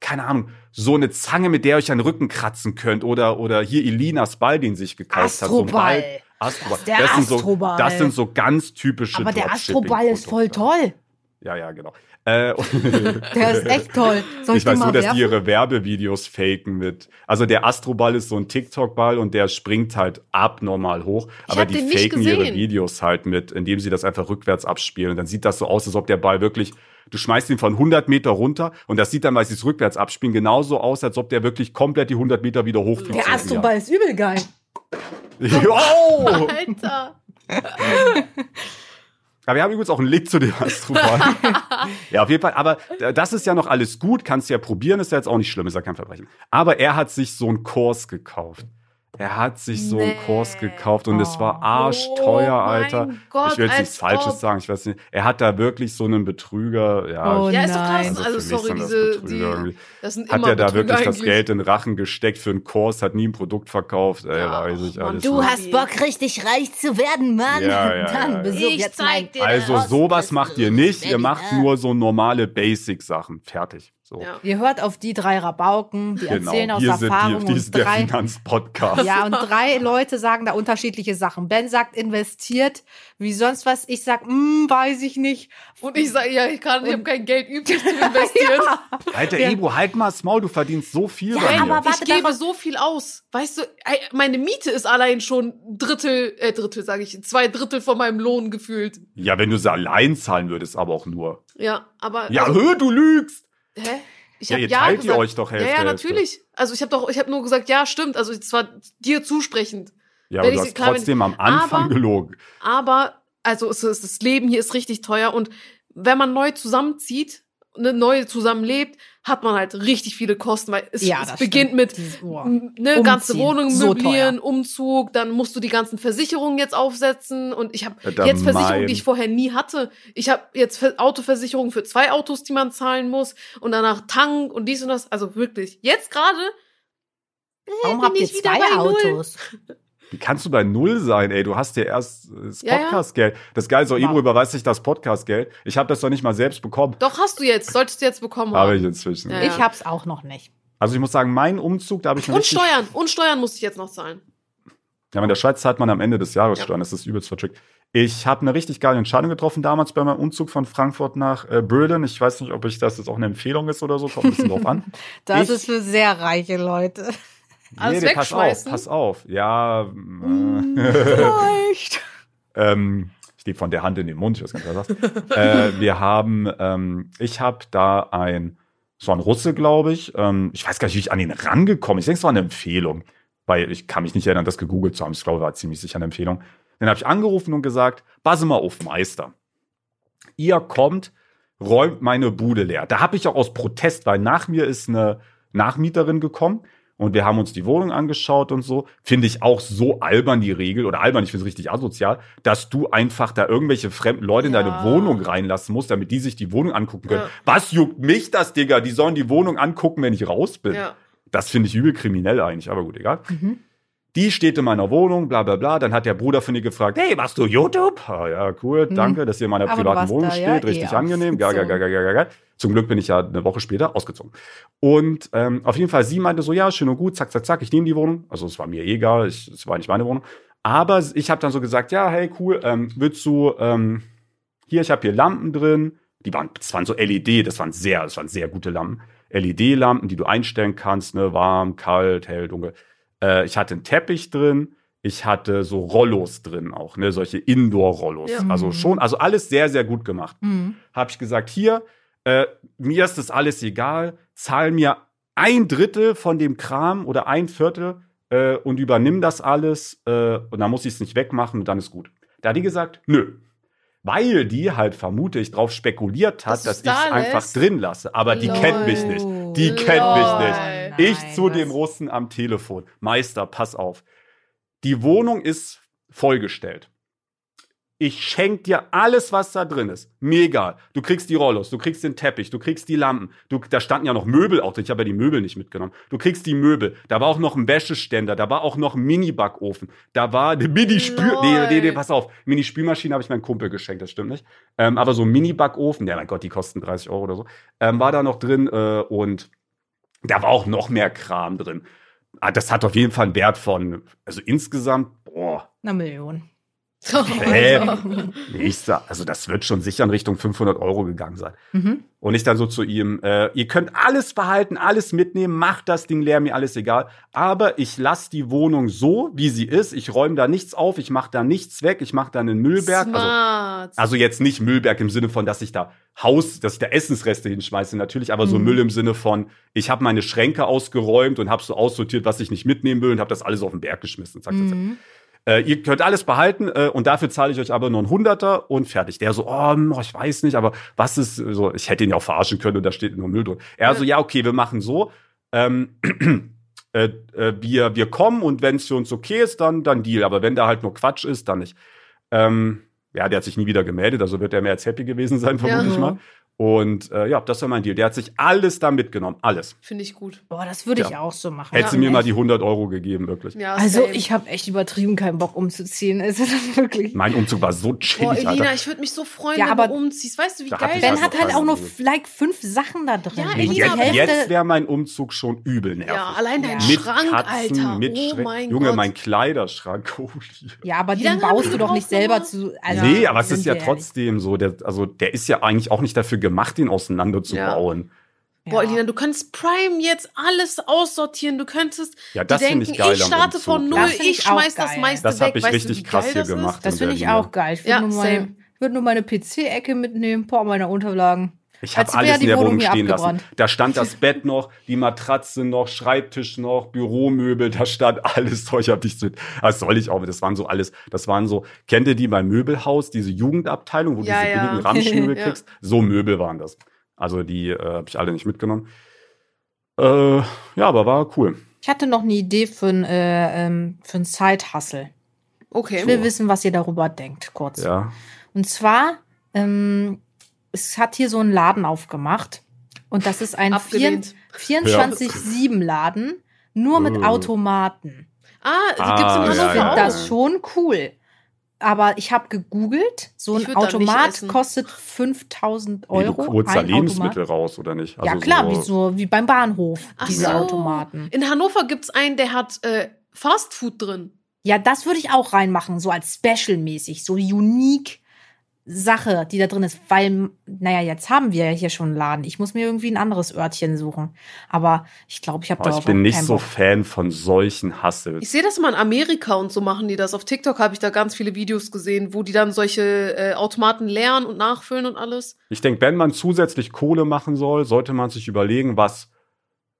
keine Ahnung, so eine Zange, mit der ihr euch den Rücken kratzen könnt oder, oder hier Elinas Ball, den sich gekauft hat. So Astroball. Ball. Astroball. Das der das, sind so, Astroball. das sind so ganz typische Aber der Astroball ist voll toll. Ja, ja, genau. Äh, (laughs) Der ist echt toll. Soll ich, ich weiß nur, dass werfen? die ihre Werbevideos faken mit. Also der Astroball ist so ein TikTok-Ball und der springt halt abnormal hoch. aber hab die faken ihre. Videos halt mit, indem sie das einfach rückwärts abspielen. Und dann sieht das so aus, als ob der Ball wirklich, du schmeißt ihn von 100 Meter runter und das sieht dann, weil sie es rückwärts abspielen, genauso aus, als ob der wirklich komplett die 100 Meter wieder hochfliegt. Der Astroball ist übel geil. (laughs) Oh! Alter. (laughs) Aber wir haben übrigens auch einen Link zu dem Astroball. (laughs) ja, auf jeden Fall. Aber äh, das ist ja noch alles gut. Kannst ja probieren. Ist ja jetzt auch nicht schlimm. Ist ja kein Verbrechen. Aber er hat sich so einen Kurs gekauft. Er hat sich so einen. Kurs gekauft und es war Oh arschteuer, mein Alter. Gott, ich will jetzt nichts Falsches ob. sagen. Ich weiß nicht. Er hat da wirklich so einen Betrüger. Ja, Oh ich- Ja, ist doch krass. Also Also, sorry, das diese, Betrüger die, das sind hat er da Betrüger wirklich das eigentlich. Geld in den Rachen gesteckt für einen Kurs, hat nie ein Produkt verkauft. Ey, Ja, weiß ich Mann, alles du nicht. hast Bock, richtig reich zu werden, Mann. Ja, ja, (laughs) Dann ja, Ich jetzt zeig dir Also das. sowas macht ihr nicht. Ihr macht nur so normale Basic-Sachen. Fertig. So. Ja. Ihr hört auf die drei Rabauken, die Genau. erzählen aus Hier sind Erfahrung die, dies ist und der drei, Finanzpodcast. ja, und drei Leute sagen da unterschiedliche Sachen. Ben sagt investiert, wie sonst was. Ich sag, hm, weiß ich nicht. Und ich sage, ja, ich kann, ich habe kein Geld übrig zu investieren. (laughs) Alter, Ja. Ebro, halt mal das Maul, du verdienst so viel Ja, bei mir. aber warte, ich gebe so viel aus. Weißt du, meine Miete ist allein schon ein Drittel, äh, Drittel sage ich, zwei Drittel von meinem Lohn gefühlt. ja, wenn du sie allein zahlen würdest, aber auch nur. Ja, aber Ja, also, hö, du lügst. Hä? Ich Ja, ihr ja teilt ihr euch doch Hälfte, Ja, ja, Hälfte. natürlich. Also ich habe doch, ich habe nur gesagt, ja, stimmt. Also es war dir zusprechend. Ja, aber du hast klar, trotzdem am Anfang aber- gelogen. Aber also es ist, das Leben hier ist richtig teuer und wenn man neu zusammenzieht, ne, neu zusammenlebt, hat man halt richtig viele Kosten, weil es, Ja, es das beginnt stimmt. mit Dieses- oh. ne, ganze. Wohnung So möblieren, teuer. Umzug, dann musst du die ganzen Versicherungen jetzt aufsetzen und ich habe Äh, jetzt Versicherungen, die ich vorher nie hatte. Ich habe jetzt Ver- Autoversicherung für zwei Autos, die man zahlen muss und danach Tank und dies und das. Also wirklich, jetzt gerade Warum bin habt ihr ich wieder zwei bei Null. (laughs) Wie kannst du bei Null sein, ey? Du hast ja erst äh, das Ja, ja. Podcastgeld. Das Geile ist Wow. Ebro überweist sich das Podcastgeld. Ich habe das doch nicht mal selbst bekommen. Doch hast du jetzt, solltest du jetzt bekommen Habe haben. ich inzwischen. Ja. Ich hab's auch noch nicht. Also ich muss sagen, mein Umzug, da habe ich einen Und Steuern, und Steuern musste ich jetzt noch zahlen. Ja, in der Schweiz zahlt man am Ende des Jahres Ja. Steuern. Das ist übelst vertrickt. Ich habe eine richtig geile Entscheidung getroffen damals bei meinem Umzug von Frankfurt nach äh, Berlin. Ich weiß nicht, ob ich das jetzt auch eine Empfehlung ist oder so. Kommt ein bisschen drauf an. (laughs) Das Ich- ist für sehr reiche Leute. Alles nee, pass auf, wegschmeißen? pass auf. Ja, Hm. äh, Vielleicht. (laughs) ähm, ich lebe von der Hand in den Mund, ich weiß gar nicht, was du sagst. äh, wir haben, ähm, ich habe da ein, so ein Russe, glaube ich. Ähm, ich weiß gar nicht, wie ich an ihn rangekommen. Ich denke, es war eine Empfehlung, weil ich kann mich nicht erinnern, das gegoogelt zu haben. Ich glaube, war ziemlich sicher eine Empfehlung. Dann habe ich angerufen und gesagt, passe mal auf, Meister. Ihr kommt, räumt meine Bude leer. Da habe ich auch aus Protest, weil nach mir ist eine Nachmieterin gekommen und wir haben uns die Wohnung angeschaut und so. Finde ich auch so albern die Regel oder albern, ich finde es richtig asozial, dass du einfach da irgendwelche fremden Leute in Ja. deine Wohnung reinlassen musst, damit die sich die Wohnung angucken können. Ja. Was juckt mich das, Digga? Die sollen die Wohnung angucken, wenn ich raus bin. Ja. Das finde ich übel kriminell eigentlich, aber gut, egal. Mhm. Die steht in meiner Wohnung, bla bla bla. Dann hat der Bruder von ihr gefragt, hey, machst du YouTube? Ah, ja, cool, Hm. danke, dass ihr in meiner privaten Wohnung da steht. Richtig eh angenehm. Geil, geil, geil, geil, geil. Zum Glück bin ich ja eine Woche später ausgezogen. Und ähm, auf jeden Fall, sie meinte so, ja, schön und gut, zack, zack, zack, ich nehme die Wohnung. Also es war mir eh egal, es war nicht meine Wohnung. Aber ich habe dann so gesagt, ja, hey, cool, ähm, willst du, ähm, hier, ich habe hier Lampen drin. Die waren, das waren so LED, das waren sehr, das waren sehr gute Lampen. LED-Lampen, die du einstellen kannst, ne, warm, kalt, hell, dunkel. Äh, ich hatte einen Teppich drin. Ich hatte so Rollos drin auch, ne, solche Indoor-Rollos. Ja. Also Mhm. schon, also alles sehr, sehr gut gemacht. Mhm. Habe ich gesagt, hier, äh, mir ist das alles egal, zahl mir ein Drittel von dem Kram oder ein Viertel äh, und übernimm das alles äh, und dann muss ich es nicht wegmachen und dann ist gut. Da hat die gesagt, nö. Weil die halt, vermute ich, drauf spekuliert hat, Dass dass, ich es einfach drin lasse. Aber die Lol. kennt mich nicht. Die kennt mich Lol. nicht. Nein, Ich zu dem Russen am Telefon. Meister, pass auf. Die Wohnung ist vollgestellt. Ich schenk dir alles, was da drin ist. Mir egal. Du kriegst die Rollos, du kriegst den Teppich, du kriegst die Lampen. Du, da standen ja noch Möbel auch drin. Ich habe ja die Möbel nicht mitgenommen. Du kriegst die Möbel. Da war auch noch ein Wäscheständer. Da war auch noch ein Mini-Backofen. Da war eine Mini-Spül... Nee, nee, nee, pass auf. Mini-Spülmaschine habe ich meinem Kumpel geschenkt. Das stimmt nicht. Ähm, aber so ein Mini-Backofen, ja mein Gott, die kosten 30 Euro oder so, ähm, war da noch drin. Äh, und Da war auch noch mehr Kram drin. Ah, Das hat auf jeden Fall einen Wert von, also insgesamt, boah, Eine Million. Hä? Nee, ich sag, also das wird schon sicher in Richtung 500 Euro gegangen sein. Mhm. Und ich dann so zu ihm, äh, ihr könnt alles behalten, alles mitnehmen, macht das Ding leer, mir alles egal. Aber ich lasse die Wohnung so, wie sie ist. Ich räume da nichts auf, ich mache da nichts weg, ich mache da einen Müllberg. Also, also jetzt nicht Müllberg im Sinne von, dass ich da Haus, dass ich da Essensreste hinschmeiße, natürlich, aber so Mhm. Müll im Sinne von, ich habe meine Schränke ausgeräumt und habe so aussortiert, was ich nicht mitnehmen will und habe das alles auf den Berg geschmissen. Zack, zack, zack. Mhm. Äh, ihr könnt alles behalten äh, und dafür zahle ich euch aber nur ein Hunderter und fertig. Der so, oh, hm, ich weiß nicht, aber was ist so, ich hätte ihn ja auch verarschen können und da steht nur Müll drin. Er so, ja, okay, wir machen so. Ähm, (clears throat) äh, äh, wir, wir kommen und wenn es für uns okay ist, dann, dann Deal. Aber wenn da halt nur Quatsch ist, dann nicht. Ähm, ja, der hat sich nie wieder gemeldet, also wird er mehr als happy gewesen sein, vermutlich Ja. mal. Und äh, ja, das war mein Deal. Der hat sich alles da mitgenommen, alles. Finde ich gut. Boah, das würde ich Ja. auch so machen. Hätte Ja, mir mal echt. die 100 Euro gegeben, wirklich. Ja, Also same. ich habe echt übertrieben keinen Bock umzuziehen. Also das (laughs) wirklich. Mein Umzug war so Boah, chillig, Elina, Alter. ich würde mich so freuen, Ja, wenn aber- du umziehst. Weißt du, wie Da geil ich Ben hat halt auch nur like fünf Sachen da drin. Ja, Elina, jetzt jetzt wäre mein Umzug schon übel nervig. Ja, allein dein Ja. Schrank, Alter. mit oh mein Junge, Gott. mein Kleiderschrank. (laughs) Holy. ja, aber Wie den baust du doch nicht selber zu. Also, nee, aber es ist ja trotzdem so. Der, also der ist ja eigentlich auch nicht dafür gemacht, den auseinanderzubauen. Boah, ehrlich. Elina, du könntest Prime jetzt alles aussortieren. Du könntest Ja, die das finde denken, ich geil ich starte von null, Das ich ich schmeiß das meiste Das weg. hab ich weißt richtig du, wie krass geil hier das gemacht. Das in finde ich auch geil. Ich würde Ja, nur, meine- würd nur meine PC-Ecke mitnehmen, paar meiner Unterlagen. Ich habe alles in der Wohnung stehen lassen. Da stand das Bett noch, die Matratze noch, Schreibtisch noch, Büromöbel, da stand (laughs) alles Zeug, hab ich so, das soll ich auch, das waren so alles, das waren so, kennt ihr die beim Möbelhaus, diese Jugendabteilung, wo du Ja, diese ja. billigen (laughs) Ramschmöbel Ja. kriegst? So Möbel waren das. Also die äh, habe ich alle nicht mitgenommen. Äh, ja, aber war cool. Ich hatte noch eine Idee für ein, äh, ähm, für ein Side-Hustle. Okay. Ich will wissen, was ihr darüber denkt, kurz. Ja. Und zwar, ähm, es hat hier so einen Laden aufgemacht. Und das ist ein Abgelehnt. 24-7-Laden, nur mit Oh. Automaten. Ah, die Ah, gibt's in ja, Ich Hannover finde ja, auch. das schon cool. Aber ich habe gegoogelt, so ein Automat kostet 5000 Nee, du Euro. holst da ein Lebensmittel Automat. raus, oder nicht? ja Also klar, so, wie, so, wie beim Bahnhof, Ach diese so. Automaten. In Hannover gibt's einen, der hat äh, Fast Food drin. Ja, das würde ich auch reinmachen, so als Special-mäßig, so unique Sache, die da drin ist. Weil, naja, jetzt haben wir ja hier schon einen Laden. Ich muss mir irgendwie ein anderes Örtchen suchen. Aber ich glaube, ich habe Aber darauf ich bin nicht so Bock. Fan von solchen Hassels. Ich sehe das immer in Amerika und so machen die das. Auf TikTok habe ich da ganz viele Videos gesehen, wo die dann solche äh, Automaten leeren und nachfüllen und alles. Ich denke, wenn man zusätzlich Kohle machen soll, sollte man sich überlegen, was,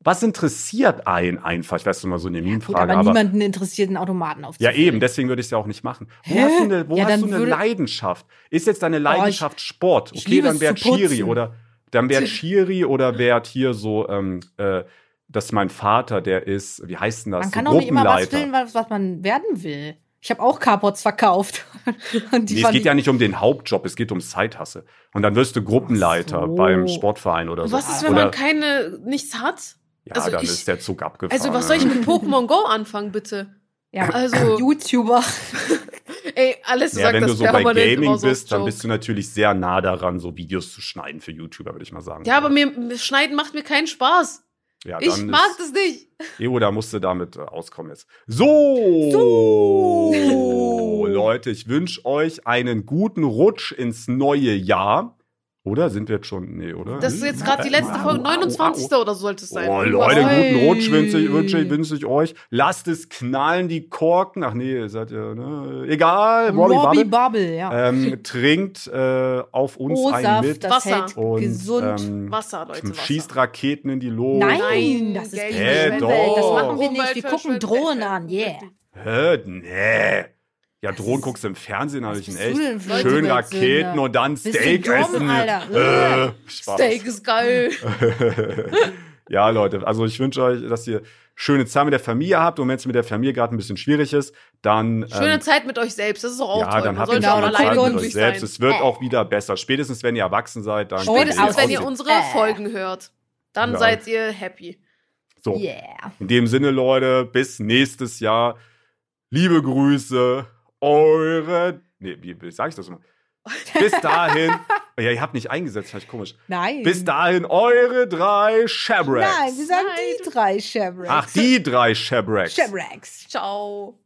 was interessiert einen einfach. Ich weiß immer so eine Meme-Frage, aber, aber. niemanden interessiert, einen Automaten ja, aufzufüllen. eben, deswegen würde ich es ja auch nicht machen. Wo Hä? hast du eine, wo Ja, hast du eine Leidenschaft? Ist jetzt deine Leidenschaft Sport? ich Okay, liebe dann wäre. Chiri oder dann wäre Chiri oder wäre hier so, ähm, äh, das ist mein Vater, der ist, wie heißt denn das? Man kann so doch nicht immer was willen, was, was man werden will. Ich habe auch Carports verkauft. (laughs) Und die Nee, es geht ja nicht um den Hauptjob, es geht um Zeithasse. Und dann wirst du Gruppenleiter so. beim Sportverein oder Und so. was ist, wenn oder, man keine nichts hat? Ja, also dann ich- ist der Zug abgefahren. Also was soll ich mit (laughs) Pokémon Go anfangen, bitte? ja, Also, (laughs) YouTuber. (laughs) ey, alles Ja, sagt wenn du das so bei Gaming so bist, dann bist du natürlich sehr nah daran, so Videos zu schneiden für YouTuber, würde ich mal sagen. Ja, aber mir Schneiden macht mir keinen Spaß. ja, Ich mag das nicht. Ewo, da musst du damit äh, auskommen jetzt. So, Leute, ich wünsche euch einen guten Rutsch ins neue Jahr. Oder sind wir jetzt schon? Nee, oder? Das ist jetzt gerade die letzte Au, Folge, au, au, 29. oder so sollte es sein. Oh, Leute, Oi. guten Rutsch wünsche ich, wünsche, ich- wünsche ich euch. Lasst es knallen, die Korken. Ach nee, ihr seid ja, ne? Egal, Robbie, Robbie Bubble. Bubble, ja. Ähm, trinkt äh, auf uns einen O-Saft, mit das Wasser. hält und gesund. ähm, Wasser, Leute, Wasser. schießt Raketen in die Luft. Nein, das ist die Umwelt. Das doch. machen wir nicht. Wir gucken. Drohnen an. Yeah. Hä? Nee. Ja, Drohnen guckst du im Fernsehen, habe ich in echt. Schön Raketen und dann Steak dumm, essen. Alter? Äh, Spaß. Steak ist geil. (laughs) ja, Leute, also ich wünsche euch, dass ihr schöne Zeit mit der Familie habt und wenn es mit der Familie gerade ein bisschen schwierig ist, dann Schöne ähm, Zeit mit euch selbst, das ist doch auch ja, toll. dann habt ihr Genau, auch alleine Zeit mit euch glücklich sein. selbst. Es wird auch wieder besser. Spätestens wenn ihr erwachsen seid, dann Spätestens, wenn ihr unsere Äh. Folgen hört. Dann Ja. seid ihr happy. so. Yeah. In dem Sinne, Leute, bis nächstes Jahr. Liebe Grüße, eure. Nee, wie, wie sag ich das immer? Bis (laughs) dahin. Ja, ihr habt nicht eingesetzt, vielleicht komisch. Nein. Bis dahin eure drei Shabracks. Nein, wir sagen Nein. die drei Shabracks. Ach, die drei Shabracks. Shabracks. Ciao.